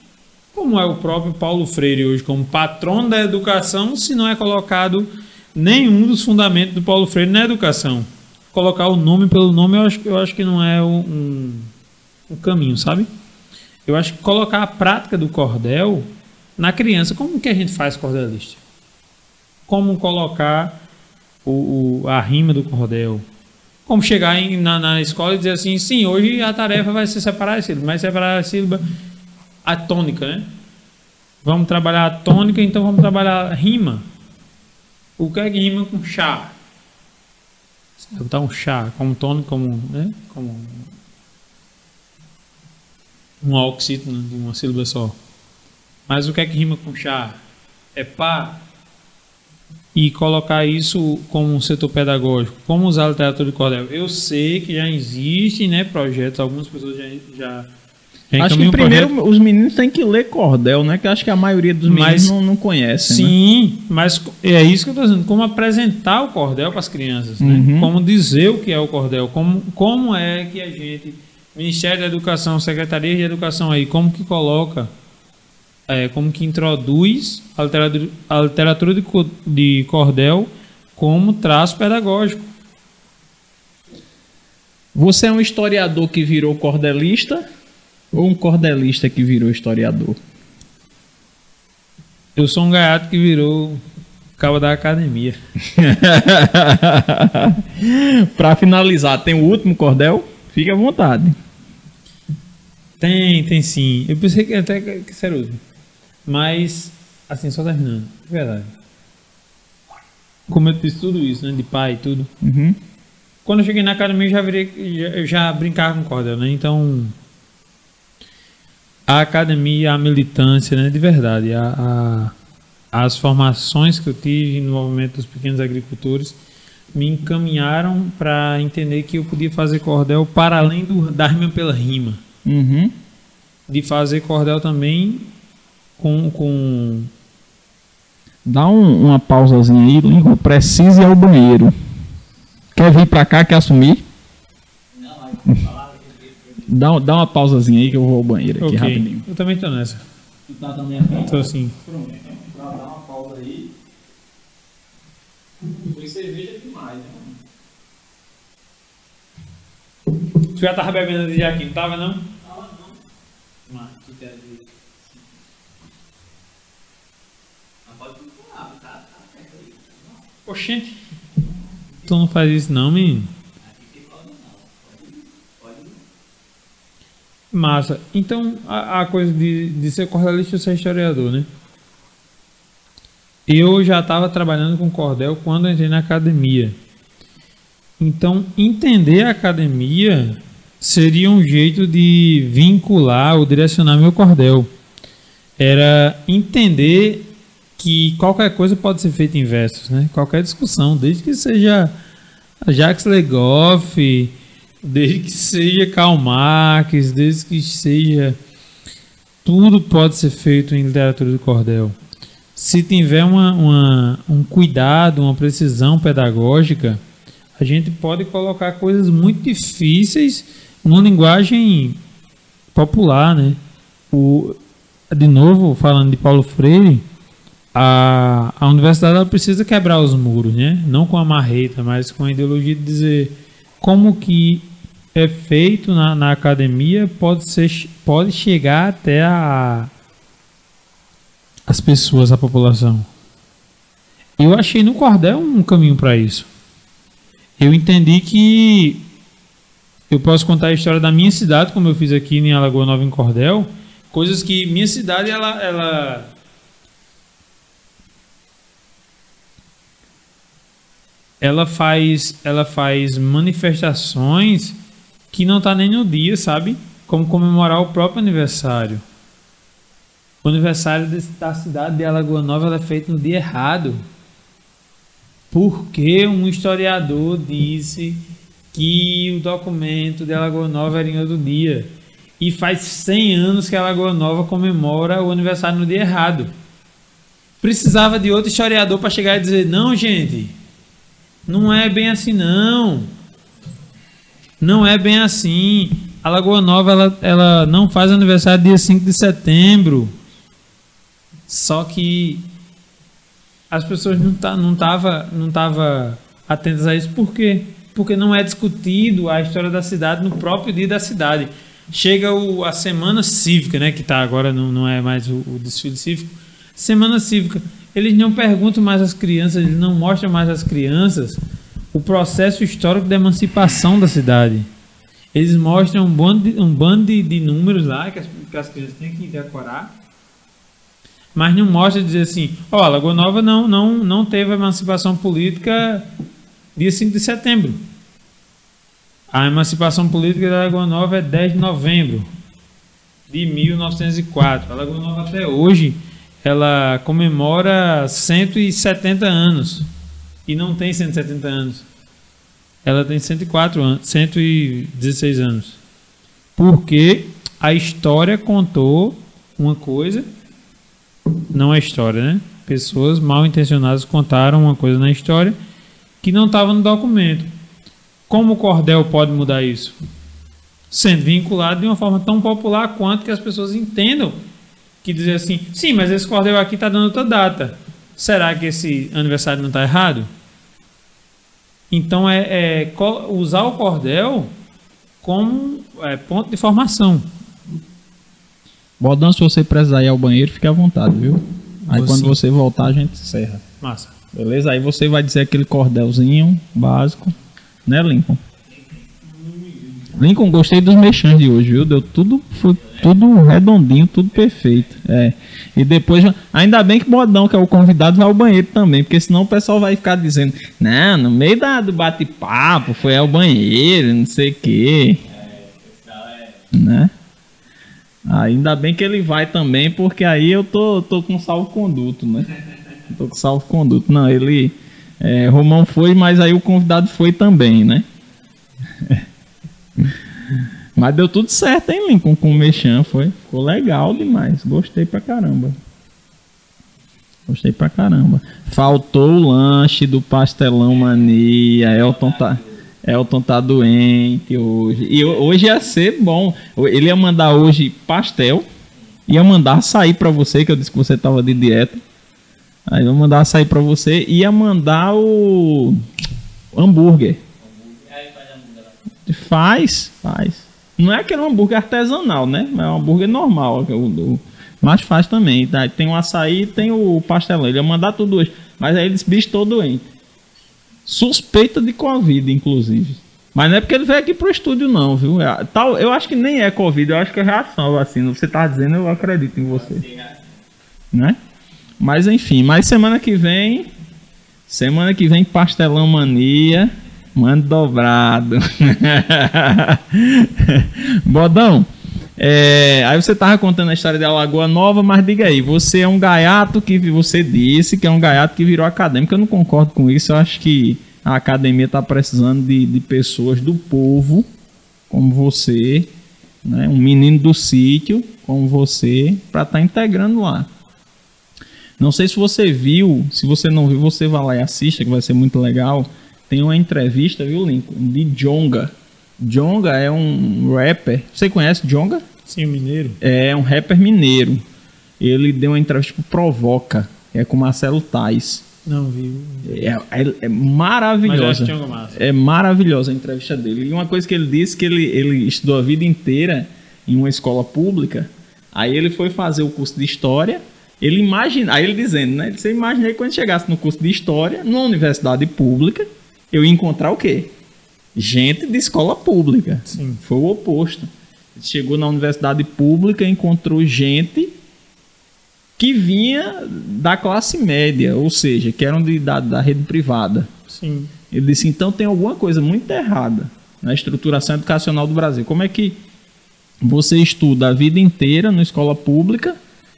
como é o próprio Paulo Freire hoje, como patrono da educação, se não é colocado nenhum dos fundamentos do Paulo Freire na educação. Colocar o nome pelo nome, eu acho, eu acho que não é um, um caminho, sabe? Eu acho que colocar a prática do cordel na criança, como que a gente faz cordelista? Como colocar o, o, a rima do cordel. Como chegar em, na, na, escola e dizer assim, sim, hoje a tarefa vai ser separar a sílaba, mas separar a sílaba a tônica, né? Vamos trabalhar a tônica, então vamos trabalhar a rima. O que é que rima com chá? Botar um chá como tônico, como, né? como um oxítono de uma sílaba só. Mas o que é que rima com chá? É pá, e colocar isso como um setor pedagógico, como usar a literatura de cordel. Eu sei que já existem né, projetos, algumas pessoas já, já Acho que primeiro projeto. os meninos têm que ler cordel, né? Que acho que a maioria dos meninos mas, não, não conhece. Né? Sim, né? mas é isso que eu estou dizendo. Como apresentar o cordel para as crianças, né? Uhum. Como dizer o que é o cordel, como, como é que a gente, Ministério da Educação, Secretaria de Educação aí, como que coloca é, como que introduz a literatura, a literatura de, de cordel como traço pedagógico. Você é um historiador que virou cordelista ou um cordelista que virou historiador? Eu sou um gaiato que virou cabo da academia. [laughs] Para finalizar, tem o último cordel? Fique à vontade. Tem, tem sim. Eu pensei que até que ser último. Mas, assim, só terminando, de verdade. Como eu fiz tudo isso, né? De pai e tudo. Uhum. Quando eu cheguei na academia, eu já, virei, já, eu já brincava com cordel, né? Então, a academia, a militância, né? De verdade, a, a, as formações que eu tive no movimento dos pequenos agricultores me encaminharam para entender que eu podia fazer cordel para além do, da rima pela rima. Uhum. De fazer cordel também com. com... Dá um, uma pausazinha aí, língua precisa ir ao banheiro. Quer vir pra cá, quer assumir? Não, dá, dá uma pausazinha aí que eu vou ao banheiro aqui okay. rapidinho. Eu também tô nessa. Tu tá também aqui? Tô assim. Pronto, então, dar uma pausa aí. Foi cerveja demais, né? Tu já tava bebendo de aqui, não tava não? Tava não. Mas, tu quer dizer. Oxente. Tu não faz isso não, menino. Massa. Então, a, a coisa de, de ser cordelista e ser historiador, né? Eu já estava trabalhando com cordel quando entrei na academia. Então, entender a academia seria um jeito de vincular ou direcionar meu cordel. Era entender que qualquer coisa pode ser feita em versos, né? Qualquer discussão, desde que seja Jacques Legoff, Desde que seja Karl Marx, desde que seja. Tudo pode ser feito em literatura do cordel. Se tiver uma, uma, um cuidado, uma precisão pedagógica, a gente pode colocar coisas muito difíceis numa linguagem popular, né? O, de novo, falando de Paulo Freire, a, a universidade ela precisa quebrar os muros, né? Não com a marreta, mas com a ideologia de dizer como que é feito na, na academia pode, ser, pode chegar até a, as pessoas, a população. Eu achei no Cordel um caminho para isso. Eu entendi que eu posso contar a história da minha cidade, como eu fiz aqui em Alagoa Nova em Cordel, coisas que minha cidade ela, ela ela faz ela faz manifestações que não está nem no dia, sabe? Como comemorar o próprio aniversário. O aniversário da cidade de Alagoa Nova é feito no dia errado. Porque um historiador disse que o documento de Alagoa Nova era em outro dia. E faz 100 anos que Alagoa Nova comemora o aniversário no dia errado. Precisava de outro historiador para chegar e dizer: não, gente, não é bem assim, não. Não é bem assim. A Lagoa Nova ela, ela não faz aniversário dia 5 de setembro. Só que as pessoas não tá, não tava, não tava atentas a isso. Por quê? Porque não é discutido a história da cidade no próprio dia da cidade. Chega o, a semana cívica, né, que está agora não, não é mais o, o desfile cívico. Semana cívica. Eles não perguntam mais às crianças, eles não mostram mais às crianças o processo histórico da emancipação da cidade. Eles mostram um bando de, um bando de, números lá que as, que as crianças têm que decorar, mas não mostra dizer assim: ó, oh, Lagoa Nova não, não, não teve emancipação política dia 5 de setembro. A emancipação política da Lagoa Nova é 10 de novembro de 1904. A Lagoa Nova até hoje ela comemora 170 anos e não tem 170 anos. Ela tem 104 anos, 116 anos. Porque a história contou uma coisa, não é história, né? Pessoas mal intencionadas contaram uma coisa na história que não estava no documento. Como o cordel pode mudar isso? Sendo vinculado de uma forma tão popular quanto que as pessoas entendam que dizer assim, sim, mas esse cordel aqui está dando outra data. Será que esse aniversário não está errado? Então é, é, usar o cordel como é, ponto de formação. Bodão, se você precisar ir ao banheiro, fique à vontade, viu? Aí Vou quando sim. você voltar, a gente encerra. Massa. Beleza? Aí você vai dizer aquele cordelzinho básico, né, Lincoln? Lincoln, gostei dos mexãs de hoje, viu? Deu tudo, foi tudo redondinho, tudo perfeito. É. E depois, ainda bem que Bodão, que é o convidado, vai ao banheiro também, porque senão o pessoal vai ficar dizendo, não, no meio da, do bate-papo, foi ao banheiro, não sei o quê. Né? Ainda bem que ele vai também, porque aí eu tô, tô com salvo-conduto, né? Tô com salvo-conduto. Não, ele. É, Romão foi, mas aí o convidado foi também, né? [laughs] Mas deu tudo certo, hein, Lincoln, com o Mechan, foi. Ficou legal demais. Gostei pra caramba. Gostei pra caramba. Faltou o lanche do pastelão mania. Elton tá, Elton tá doente hoje. E hoje ia ser bom. Ele ia mandar hoje pastel. Ia mandar sair pra você, que eu disse que você tava de dieta. Aí eu mandar sair pra você. Ia mandar o hambúrguer. Faz, faz. Não é aquele hambúrguer artesanal, né? É um hambúrguer normal. Mas faz também. Tá? Tem o açaí tem o pastelão. Ele ia mandar tudo hoje. Mas aí eles bicho todo doente. Suspeita de Covid, inclusive. Mas não é porque ele veio aqui pro estúdio, não, viu? É, tal, eu acho que nem é Covid, eu acho que é reação assim. Você tá dizendo, eu acredito em você. Né? Mas enfim, mas semana que vem. Semana que vem, pastelão mania. Mano dobrado. [laughs] Bodão, é, aí você tava contando a história da Lagoa Nova, mas diga aí, você é um gaiato que você disse que é um gaiato que virou acadêmico. Eu não concordo com isso. Eu acho que a academia está precisando de, de pessoas do povo como você, né, um menino do sítio como você, para estar tá integrando lá. Não sei se você viu, se você não viu, você vai lá e assista, que vai ser muito legal. Tem uma entrevista, viu, Lincoln, de Jonga. Jonga é um rapper. Você conhece Jonga? Sim, mineiro. É um rapper mineiro. Ele deu uma entrevista pro Provoca, é com Marcelo Tais. Não vi. É, é, é maravilhosa. É maravilhosa a entrevista dele. E uma coisa que ele disse que ele, ele estudou a vida inteira em uma escola pública. Aí ele foi fazer o curso de história ele imagina, aí ele dizendo, né? Você imaginei quando chegasse no curso de história, numa universidade pública, eu ia encontrar o quê? Gente de escola pública. Sim. Foi o oposto. Chegou na universidade pública, encontrou gente que vinha da classe média, ou seja, que eram de, da, da rede privada. Sim. Ele disse, então tem alguma coisa muito errada na estruturação educacional do Brasil. Como é que você estuda a vida inteira na escola pública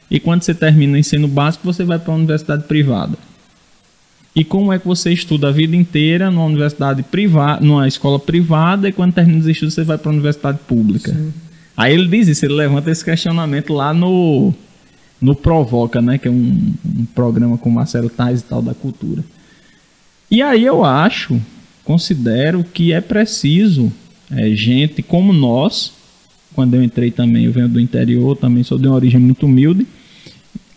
e quando você termina o ensino básico, você vai para uma universidade privada. E como é que você estuda a vida inteira numa universidade privada, numa escola privada, e quando termina os estudos, você vai para uma universidade pública? Sim. Aí ele diz isso, ele levanta esse questionamento lá no, no Provoca, né? Que é um, um programa com Marcelo Tais e tal da cultura. E aí eu acho, considero que é preciso é, gente como nós, quando eu entrei também, eu venho do interior, também sou de uma origem muito humilde.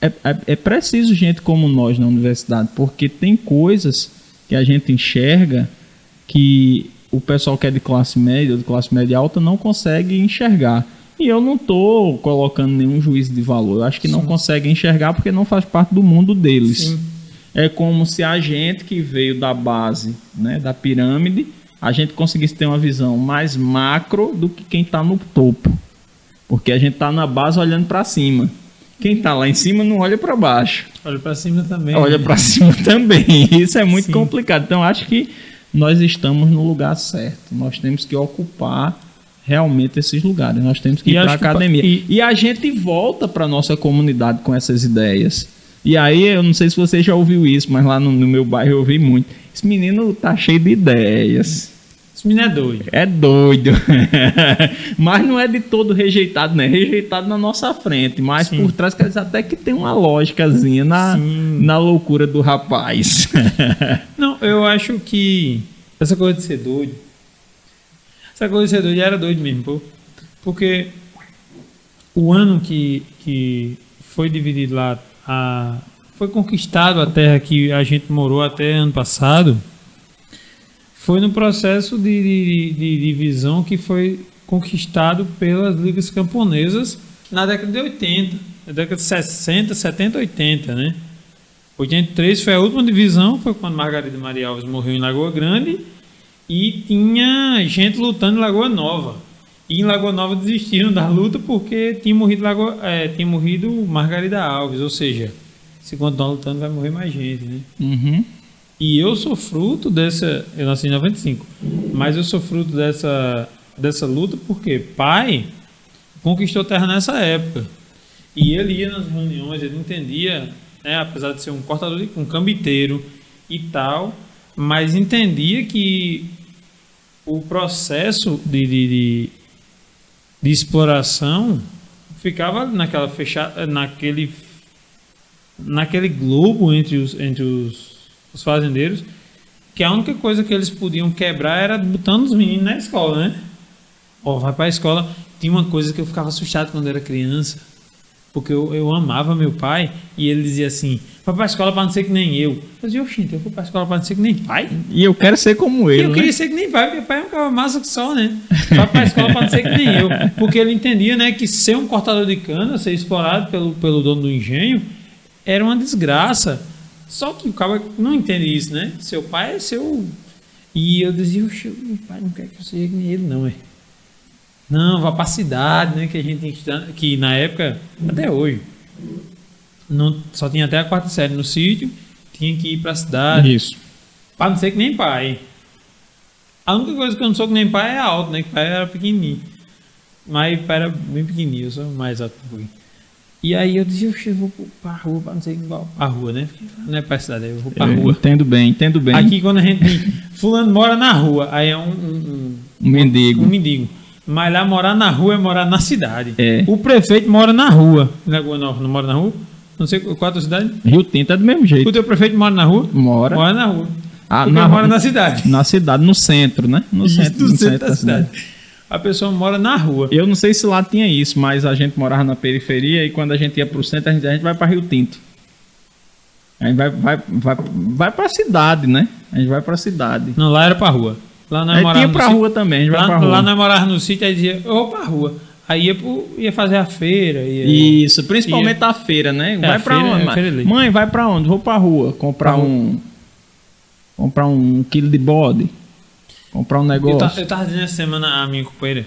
É, é, é, preciso gente como nós na universidade, porque tem coisas que a gente enxerga que o pessoal que é de classe média, de classe média alta, não consegue enxergar. E eu não estou colocando nenhum juízo de valor. Eu acho que Sim. não consegue enxergar porque não faz parte do mundo deles. Sim. É como se a gente que veio da base, né, da pirâmide, a gente conseguisse ter uma visão mais macro do que quem está no topo. Porque a gente está na base olhando para cima. Quem está lá em cima não olha para baixo. Olha para cima também. Olha né? para cima também. [laughs] Isso é muito Sim. complicado. Então acho que nós estamos no lugar certo. Nós temos que ocupar realmente esses lugares. Nós temos que ir para a academia. E... e a gente volta para nossa comunidade com essas ideias. E aí, eu não sei se você já ouviu isso, mas lá no, no meu bairro eu ouvi muito. Esse menino tá cheio de ideias. Esse menino é doido. É doido. [laughs] mas não é de todo rejeitado, né? Rejeitado na nossa frente. Mas Sim. por trás, quer dizer, até que tem uma lógicazinha na, na loucura do rapaz. [laughs] não, eu acho que essa coisa de ser doido. Essa coisa de ser doido era doido mesmo, pô. Porque o ano que, que foi dividido lá a, foi conquistado a terra que a gente morou até ano passado, foi no processo de, de, divisão que foi conquistado pelas ligas camponesas na década de 80, na década de 60, 70, 80, né? 83 foi a última divisão, foi quando Margarida Maria Alves morreu em Lagoa Grande e tinha gente lutando em Lagoa Nova. E em Lagoa Nova desistiram da luta porque tinha morrido, Lagoa, é, tinha morrido Margarida Alves, ou seja, se continuar lutando vai morrer mais gente, né? Uhum. E eu sou fruto dessa. Eu nasci em 95, mas eu sou fruto dessa, dessa luta porque pai conquistou terra nessa época. E ele ia nas reuniões, ele entendia, né, apesar de ser um cortador, um cambiteiro e tal, mas entendia que o processo de, de, de de exploração ficava naquela fechada, naquele naquele globo entre os entre os, os fazendeiros, que a única coisa que eles podiam quebrar era botando os meninos na escola, né? Ó, vai para a escola. Tinha uma coisa que eu ficava assustado quando era criança porque eu, eu amava meu pai e ele dizia assim: vai pra escola para não ser que nem eu. Eu dizia, oxente, eu vou pra escola para não ser que nem pai. E eu quero ser como ele. E eu né? queria ser que nem pai, porque pai é um cara massa que só, né? Vai pra escola para não ser que nem eu. Porque ele entendia, né, que ser um cortador de cana, ser explorado pelo, pelo dono do engenho, era uma desgraça. Só que o cara não entende isso, né? Seu pai é seu. E eu dizia, oxe, meu pai não quer que eu seja que nem ele, não, é. Não, vá para a cidade, né? Que a gente que na época, até hoje, não, só tinha até a quarta série no sítio, tinha que ir para a cidade. Isso. Para não ser que nem pai. A única coisa que eu não sou que nem pai é alto, né? Que pai era pequenininho. Mas pai era bem pequenininho, eu sou mais alto que E aí eu dizia, eu vou para a rua, para não sei igual. A rua, né? Não é para a cidade, eu vou para a rua. Entendo bem, entendo bem. Aqui quando a gente. Fulano mora na rua, aí é um. Um, um, mendigo. Um mendigo. Mas lá morar na rua é morar na cidade. É. O prefeito mora na rua. Lagoa Nova não mora na rua? Não sei qual é a tua cidade. Rio Tinto é do mesmo O jeito. teu prefeito mora na rua? Mora. Mora na rua. Ah, Porque na- mora na cidade. Na cidade, no centro, né? No Isso, centro, no centro centro da cidade. A pessoa mora na rua. Eu não sei se lá tinha isso, mas a gente morava na periferia e quando a gente ia pro centro, a gente, a gente vai pra Rio Tinto. A gente vai, vai, vai, vai pra cidade, né? A gente vai pra cidade. Não, lá era pra rua. Lá nós morávamos tinha pra sítio. rua também, a gente vai Lá, pra rua. lá nós morávamos no sítio, aí dizia, eu vou pra rua. Aí ia, pro, ia fazer a feira. Ia, Isso, principalmente a feira, né? Vai a pra feira- onde? é mãe? Mãe, vai pra onde? Vou pra rua comprar Pra rua. um. Comprar um quilo de bode. Comprar um Eu, negócio. ta- eu tava dizendo essa semana a minha companheira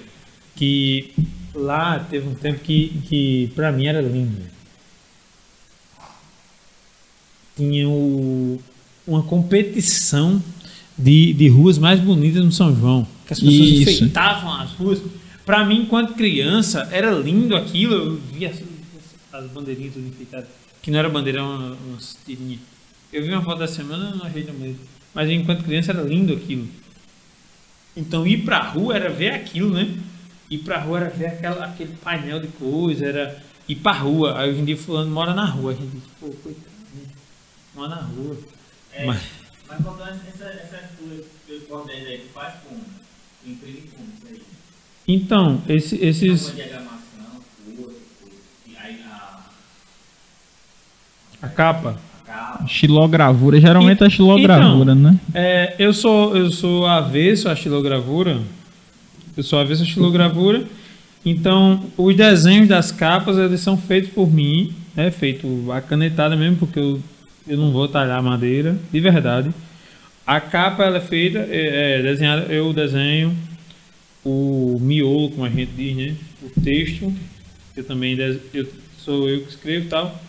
que lá teve um tempo que, que pra mim era lindo. Tinha o- uma competição de, de ruas mais bonitas no São João. Que as pessoas Isso. enfeitavam as ruas. Pra mim, enquanto criança, era lindo aquilo. Eu via as, as bandeirinhas tudo enfeitadas. Que não era bandeira, era uma, umas tirinhas. Eu vi uma foto da semana não achei mesmo. Mas enquanto criança era lindo aquilo. Então ir pra rua era ver aquilo, né? Ir pra rua era ver aquela, aquele painel de coisa, era ir pra rua. Aí hoje em dia fulano mora na rua. A gente diz, pô, coitado, né? mora na rua. É, Mas- mas é essa, essas tuas, teus cordéis aí? Faz como? Imprime como isso aí? Então, esse- esses. A, A capa. Xilogravura, geralmente E- é xilogravura, né? É, eu sou eu sou avesso à xilogravura. Eu sou avesso à xilogravura. Então, os desenhos das capas eles são feitos por mim, é feito a canetada mesmo, porque eu, eu não vou talhar madeira, de verdade. A capa ela é feita, é, é desenhada, eu desenho o miolo, como a gente diz, né? O texto, eu também eu, sou eu que escrevo e tal.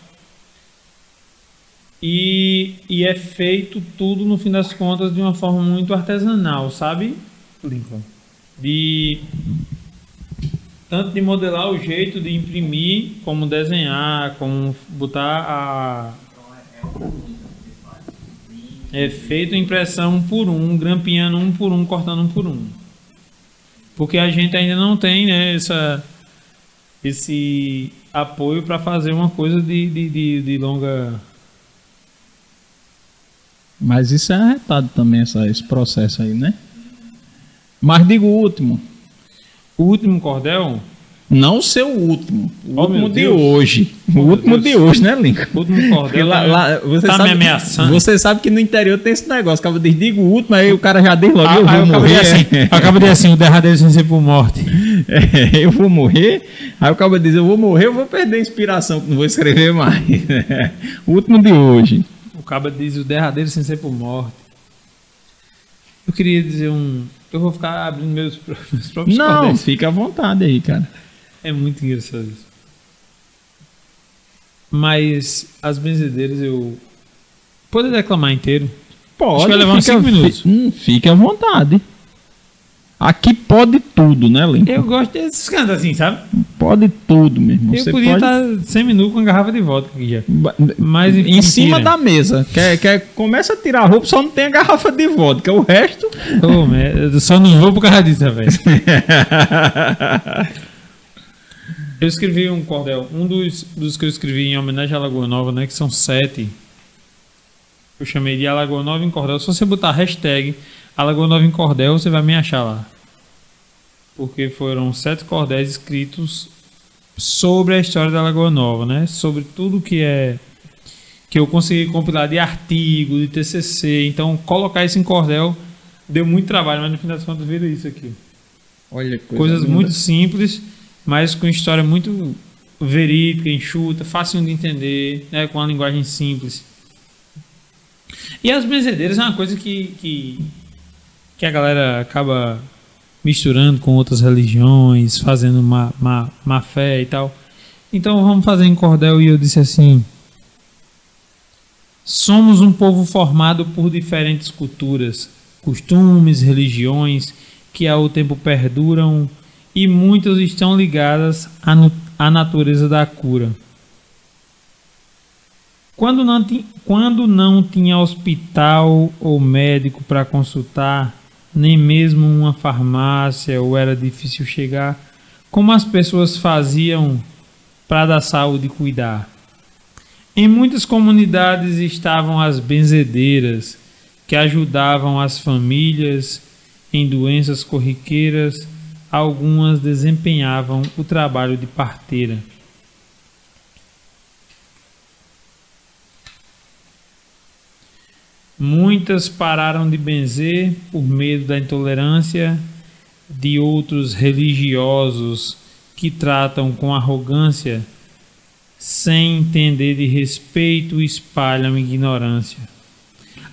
E, e é feito tudo, no fim das contas, de uma forma muito artesanal, sabe, Lincoln? De tanto de modelar o jeito de imprimir, como desenhar, como botar a. É feito impressão um por um, grampeando um por um, cortando um por um. Porque a gente ainda não tem né, essa, esse apoio para fazer uma coisa de, de, de, de longa. Mas isso é arretado também, essa, esse processo aí, né? Mas digo o último. O último cordel, Não o seu último. O Oh, último de hoje. O meu último Deus. de hoje, né, Lincoln? o último Porque cordel lá, tá, lá- você, tá sabe, me ameaçando. você sabe que no interior tem esse negócio. Acaba de digo o último, aí o cara já diz logo, Ah, eu vou morrer. assim, [laughs] eu acabo de assim, o derradeiro sem ser por morte. [laughs] É, eu vou morrer. Aí o cara diz, eu vou morrer, eu vou perder a inspiração, não vou escrever mais. [laughs] o último de hoje. O cabo diz o derradeiro sem ser por morte. Eu queria dizer um. Eu vou ficar abrindo meus, pró- [laughs] meus próprios Não, cordéis. fica à vontade aí, cara. É muito engraçado isso. Mas as benzedeiras eu. Pode declamar inteiro? Pode. Acho que vai levar uns fica- cinco minutos. fi- hum, fique à vontade. Aqui pode tudo, né, Lincoln? Eu gosto desses cantos assim, sabe? Pode tudo, meu irmão. eu Você podia pode... estar 100 minutos com a garrafa de vodka aqui já. Mas em cima da mesa. Quer, quer, começa a tirar a roupa, só não tem a garrafa de vodka. O resto. Eu só não vou por causa disso, velho. [laughs] Eu escrevi um cordel, um dos, dos que eu escrevi em homenagem à Lagoa Nova, né? Que são sete. Eu chamei de Alagoa Nova em Cordel. Se você botar hashtag Alagoa Nova em Cordel, você vai me achar lá. Porque foram sete cordéis escritos sobre a história da Lagoa Nova, né? Sobre tudo que é que eu consegui compilar de artigo, de TCC. Então, colocar isso em cordel deu muito trabalho, mas no fim das contas vira isso aqui. Olha, coisa Coisas linda. muito simples, mas com história muito verídica, enxuta, fácil de entender, né, com uma linguagem simples. E as benzedeiras é uma coisa que, que, que a galera acaba misturando com outras religiões, fazendo má, má, má fé e tal. Então vamos fazer em cordel e eu disse assim: Somos um povo formado por diferentes culturas, costumes, religiões que ao tempo perduram e muitas estão ligadas à, à natureza da cura. Quando não, quando não tinha hospital ou médico para consultar, nem mesmo uma farmácia ou era difícil chegar. Como as pessoas faziam para da saúde cuidar? Em muitas comunidades estavam as benzedeiras, que ajudavam as famílias em doenças corriqueiras, algumas desempenhavam o trabalho de parteira. Muitas pararam de benzer por medo da intolerância de outros religiosos que tratam com arrogância, sem entender de respeito, espalham ignorância.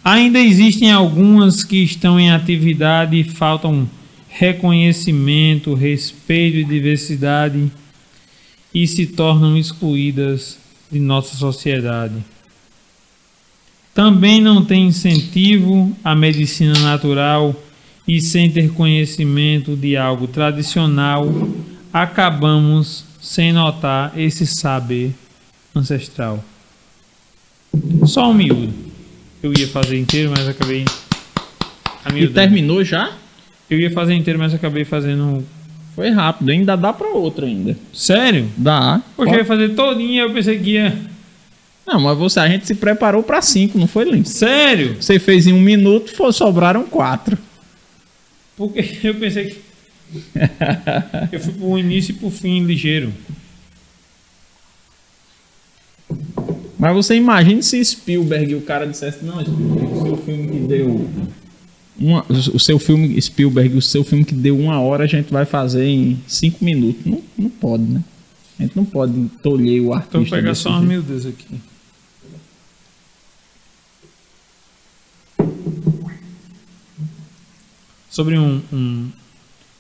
Ainda existem algumas que estão em atividade e faltam reconhecimento, respeito e diversidade e se tornam excluídas de nossa sociedade. Também não tem incentivo à medicina natural e sem ter conhecimento de algo tradicional, acabamos sem notar esse saber ancestral. Só um miúdo. Eu ia fazer inteiro, mas acabei. E terminou já? Eu ia fazer inteiro, mas acabei fazendo. Foi rápido, ainda dá pra outro ainda. Sério? Dá. Hoje eu ia fazer todinha, eu pensei que ia. Não, mas você, a gente se preparou pra cinco, não foi, Lins? Sério? Você fez em um minuto, foi, sobraram quatro. Porque [laughs] eu pensei que. [laughs] eu fui pro início e pro fim ligeiro. Mas você imagina se Spielberg, o cara dissesse, não, Spielberg, o seu filme que deu. Uma, o seu filme, Spielberg, o seu filme que deu uma hora, a gente vai fazer em cinco minutos. Não, não pode, né? A gente não pode tolher o artista. Então vou pegar só uma miudez aqui. Sobre um, um-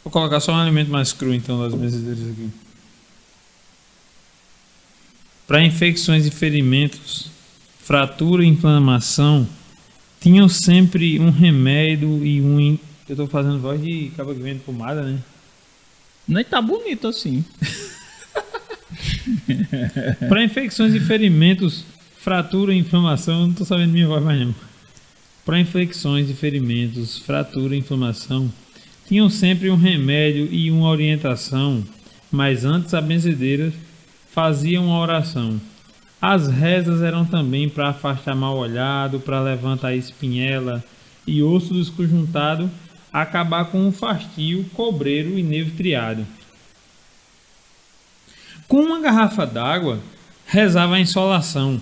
Vou colocar só um alimento mais cru então das benzedeiras aqui. Para infecções e ferimentos, fratura e inflamação, tinham sempre um remédio e um. in- Eu tô fazendo voz de cabo que vende pomada, né? Nem tá bonito assim. [laughs] Para infecções e ferimentos, fratura e inflamação, eu não tô sabendo minha voz mais não. Para infecções e ferimentos, fratura e inflamação, tinham sempre um remédio e uma orientação, mas antes a benzedeira fazia uma oração. As rezas eram também para afastar mal olhado, para levantar espinhela e osso desconjuntado, acabar com o fastio, cobreiro e nevo triado. Com uma garrafa d'água, rezava a insolação.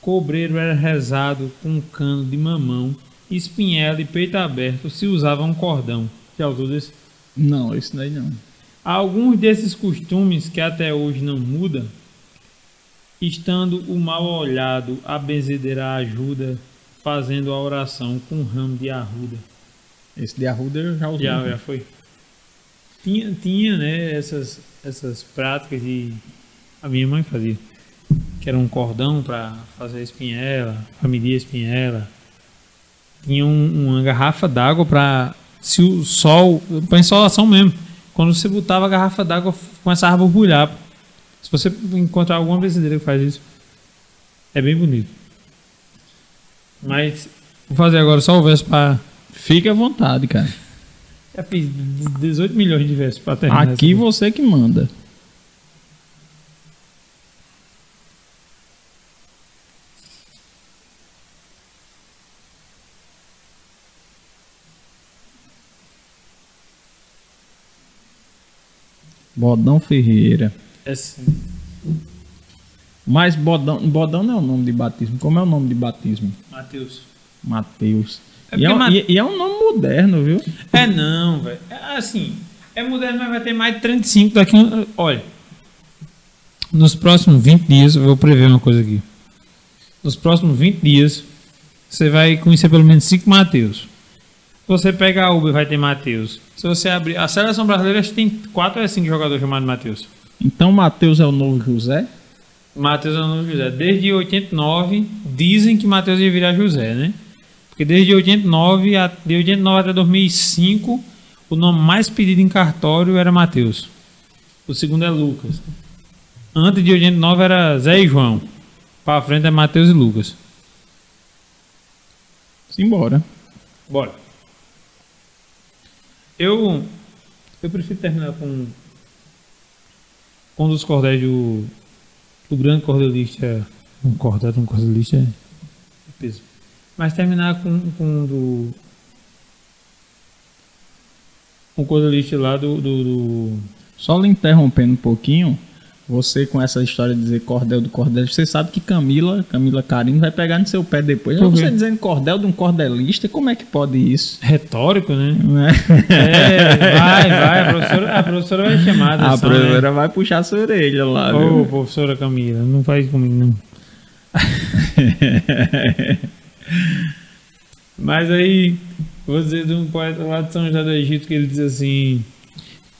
Cobreiro era rezado com um cano de mamão, espinhela e peito aberto se usava um cordão. Já usou desse? Não, isso daí não. Alguns desses costumes que até hoje não mudam, estando o mal olhado, a benzedeira ajuda, fazendo a oração com um ramo de arruda. Esse de Arruda eu já usei. Já, já foi. Tinha, tinha né, essas, essas práticas de. A minha mãe fazia. Que era um cordão para fazer a espinhela, para medir a espinhela. Tinha um- uma garrafa d'água para. Se o sol. para insolação mesmo. Quando você botava a garrafa d'água, começava a borbulhar. Se você encontrar alguma brasileira que faz isso, é bem bonito. Mas vou fazer agora só o verso para. Fique à vontade, cara. Já fiz 18 milhões de versos para terminar. Aqui você que manda. Bodão Ferreira. É sim. Mas Bodão, Bodão não é o nome de batismo. Como é o nome de batismo? Matheus. Mateus. É e, é porque um, Ma- e- é um nome moderno, viu? É não, velho. É assim, é moderno, mas vai ter mais de 35 daqui. Olha, nos próximos 20 dias, eu vou prever uma coisa aqui. Nos próximos 20 dias, você vai conhecer pelo menos 5 Mateus. Você pegar a Uber, vai ter Mateus. Se você abrir. A seleção brasileira tem 4 ou 5 jogadores chamados Mateus. Então Mateus é o novo José? Matheus é o de José. Desde 89, dizem que Matheus ia virar José, né? Porque desde 89, a, de 89 até 2005, o nome mais pedido em cartório era Matheus. O segundo é Lucas. Antes de 89 era Zé e João. Pra frente é Matheus e Lucas. Simbora. Bora. Eu, eu prefiro terminar com, com um dos cordéis do, do grande cordelista. Um cordel de um cordelista é peso. Mas terminar com, com um do. Um cordelista lá do, do, do Só lhe interrompendo um pouquinho, você com essa história de dizer cordel do cordel, você sabe que Camila, Camila Carino vai pegar no seu pé depois. Por quê? Você dizendo cordel de um cordelista, como é que pode isso? retórico, né? Não é? Vai, [laughs] vai. A professora, a professora vai chamar. A atenção, né? professora vai puxar sua orelha lá, Ô, professora Camila, não faz comigo, não. [laughs] Mas aí, vou dizer de um poeta lá de São José do Egito que ele diz assim: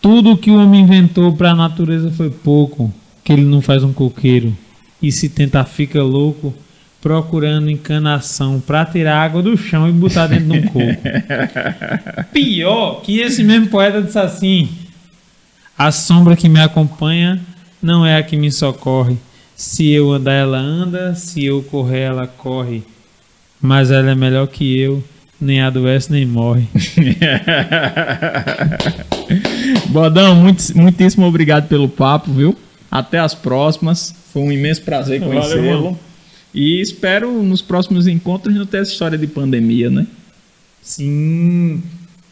Tudo que o homem inventou para a natureza foi pouco, que ele não faz um coqueiro. E se tentar, fica louco, procurando encanação para tirar água do chão e botar dentro de um coco. [laughs] Pior que esse mesmo poeta disse assim: A sombra que me acompanha não é a que me socorre. Se eu andar, ela anda, se eu correr, ela corre. Mas ela é melhor que eu, nem adoece nem morre. [laughs] Bodão, muito, muitíssimo obrigado pelo papo, viu? Até as próximas. Foi um imenso prazer conhecê-lo. E espero nos próximos encontros não ter essa história de pandemia, né? Sim.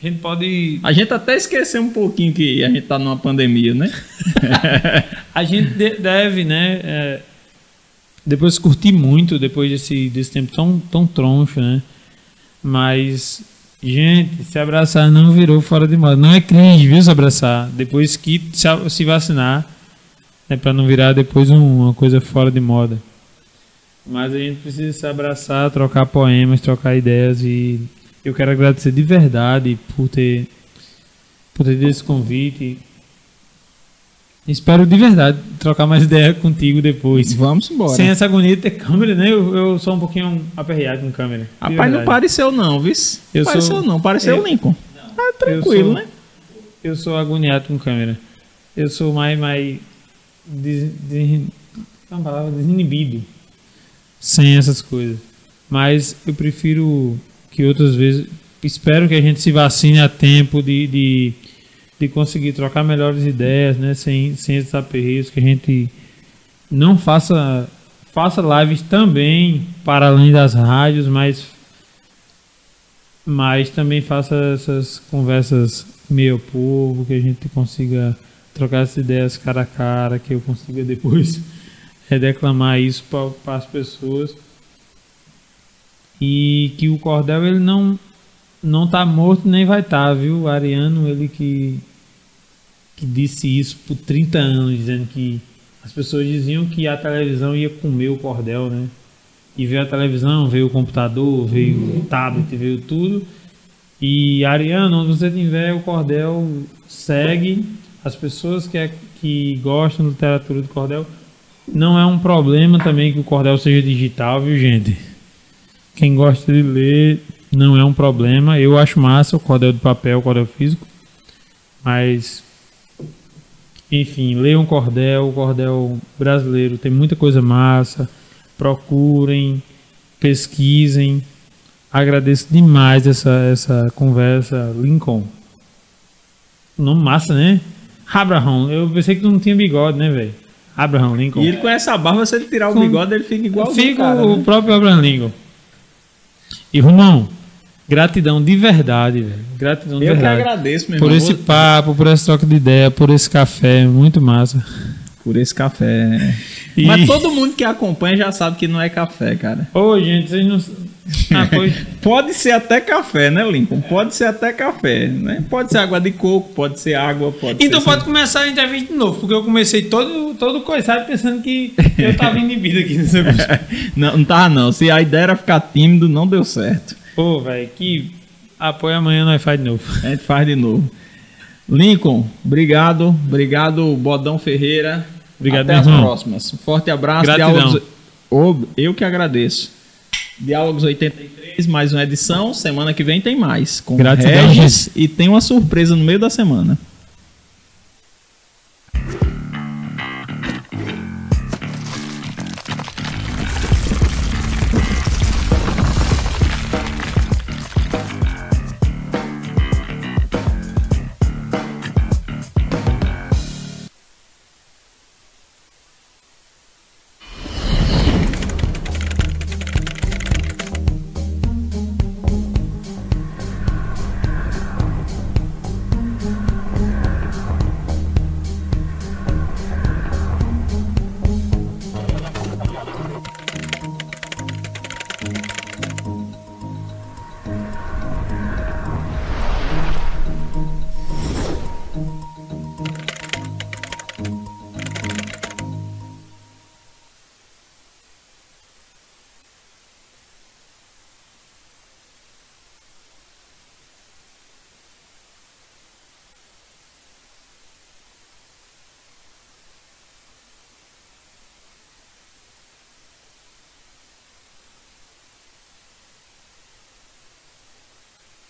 A gente pode. A gente até esqueceu um pouquinho que a gente tá numa pandemia, né? [laughs] A gente de- deve, né? é, depois curtir muito, depois desse, desse tempo tão, tão troncho, né? Mas, gente, se abraçar não virou fora de moda. Não é cringe, viu? Se abraçar. Depois que se vacinar, né? Pra não virar depois um- uma coisa fora de moda. Mas a gente precisa se abraçar, trocar poemas, trocar ideias e eu quero agradecer de verdade por ter, por ter dado esse convite. Espero de verdade trocar mais ideia contigo depois. Vamos embora. Sem essa agonia de ter câmera, né? Eu, eu sou um pouquinho aperreado com câmera. Rapaz, não pareceu não, viu? Eu pareceu sou- não, pareceu eu- o Lincoln. Tá Eu tranquilo, sou- né? Eu sou agoniado com câmera. Eu sou mais, mais des, des, é uma palavra, desinibido. Sem essas coisas. Mas eu prefiro que outras vezes. Espero que a gente se vacine a tempo de, de, de conseguir trocar melhores ideias, né? Sem, sem esses aperreios, que a gente não faça. Faça lives também para além das rádios, mas mas também faça essas conversas meio povo, que a gente consiga trocar essas ideias cara a cara, que eu consiga depois [laughs] é, declamar isso para as pessoas. E que o cordel ele não não tá morto nem vai estar, viu? O Ariano, ele que que disse isso por 30 anos, dizendo que as pessoas diziam que a televisão ia comer o cordel, né? E veio a televisão, veio o computador, veio o tablet, veio tudo. E Ariano, onde você tiver o cordel, segue. As pessoas que, é- que gostam da literatura do cordel, não é um problema também que o cordel seja digital, viu, gente? Quem gosta de ler, não é um problema. Eu acho massa o cordel de papel, o cordel físico. Mas, enfim, leiam cordel, o cordel brasileiro tem muita coisa massa. Procurem, pesquisem. Agradeço demais essa, essa conversa, Lincoln. Nome massa, né? Abraham. Eu pensei que tu não tinha bigode, né, velho? Abraham Lincoln. E ele com essa barba, se ele tirar o Com- bigode, ele fica igual Fica cara, o né? próprio Abraham Lincoln. E Romão, gratidão de verdade, velho. Gratidão de Eu que verdade. agradeço, meu Por irmão. esse Vou- papo, por essa troca de ideia, por esse café, muito massa. Por esse café. E- Mas todo mundo que acompanha já sabe que não é café, cara. Ô, gente, vocês não. Ah, pois. Pode ser até café, né, Lincoln? Pode ser até café, né? Pode ser água de coco, pode ser água, pode Então ser... pode começar a entrevista de novo, porque eu comecei todo, todo coisado pensando que eu tava inibido aqui nessa [laughs] coisa. Não, não tava não. Se a ideia era ficar tímido, não deu certo. Pô, velho, que apoio amanhã nós faz de novo. A gente faz de novo. Lincoln, obrigado. Obrigado, Bodão Ferreira. Obrigado, Até as próximas. Um forte abraço. Gratidão. Eu que agradeço. Diálogos 83, mais uma edição. Semana que vem tem mais. Com Gratidão, Regis, e tem uma surpresa no meio da semana.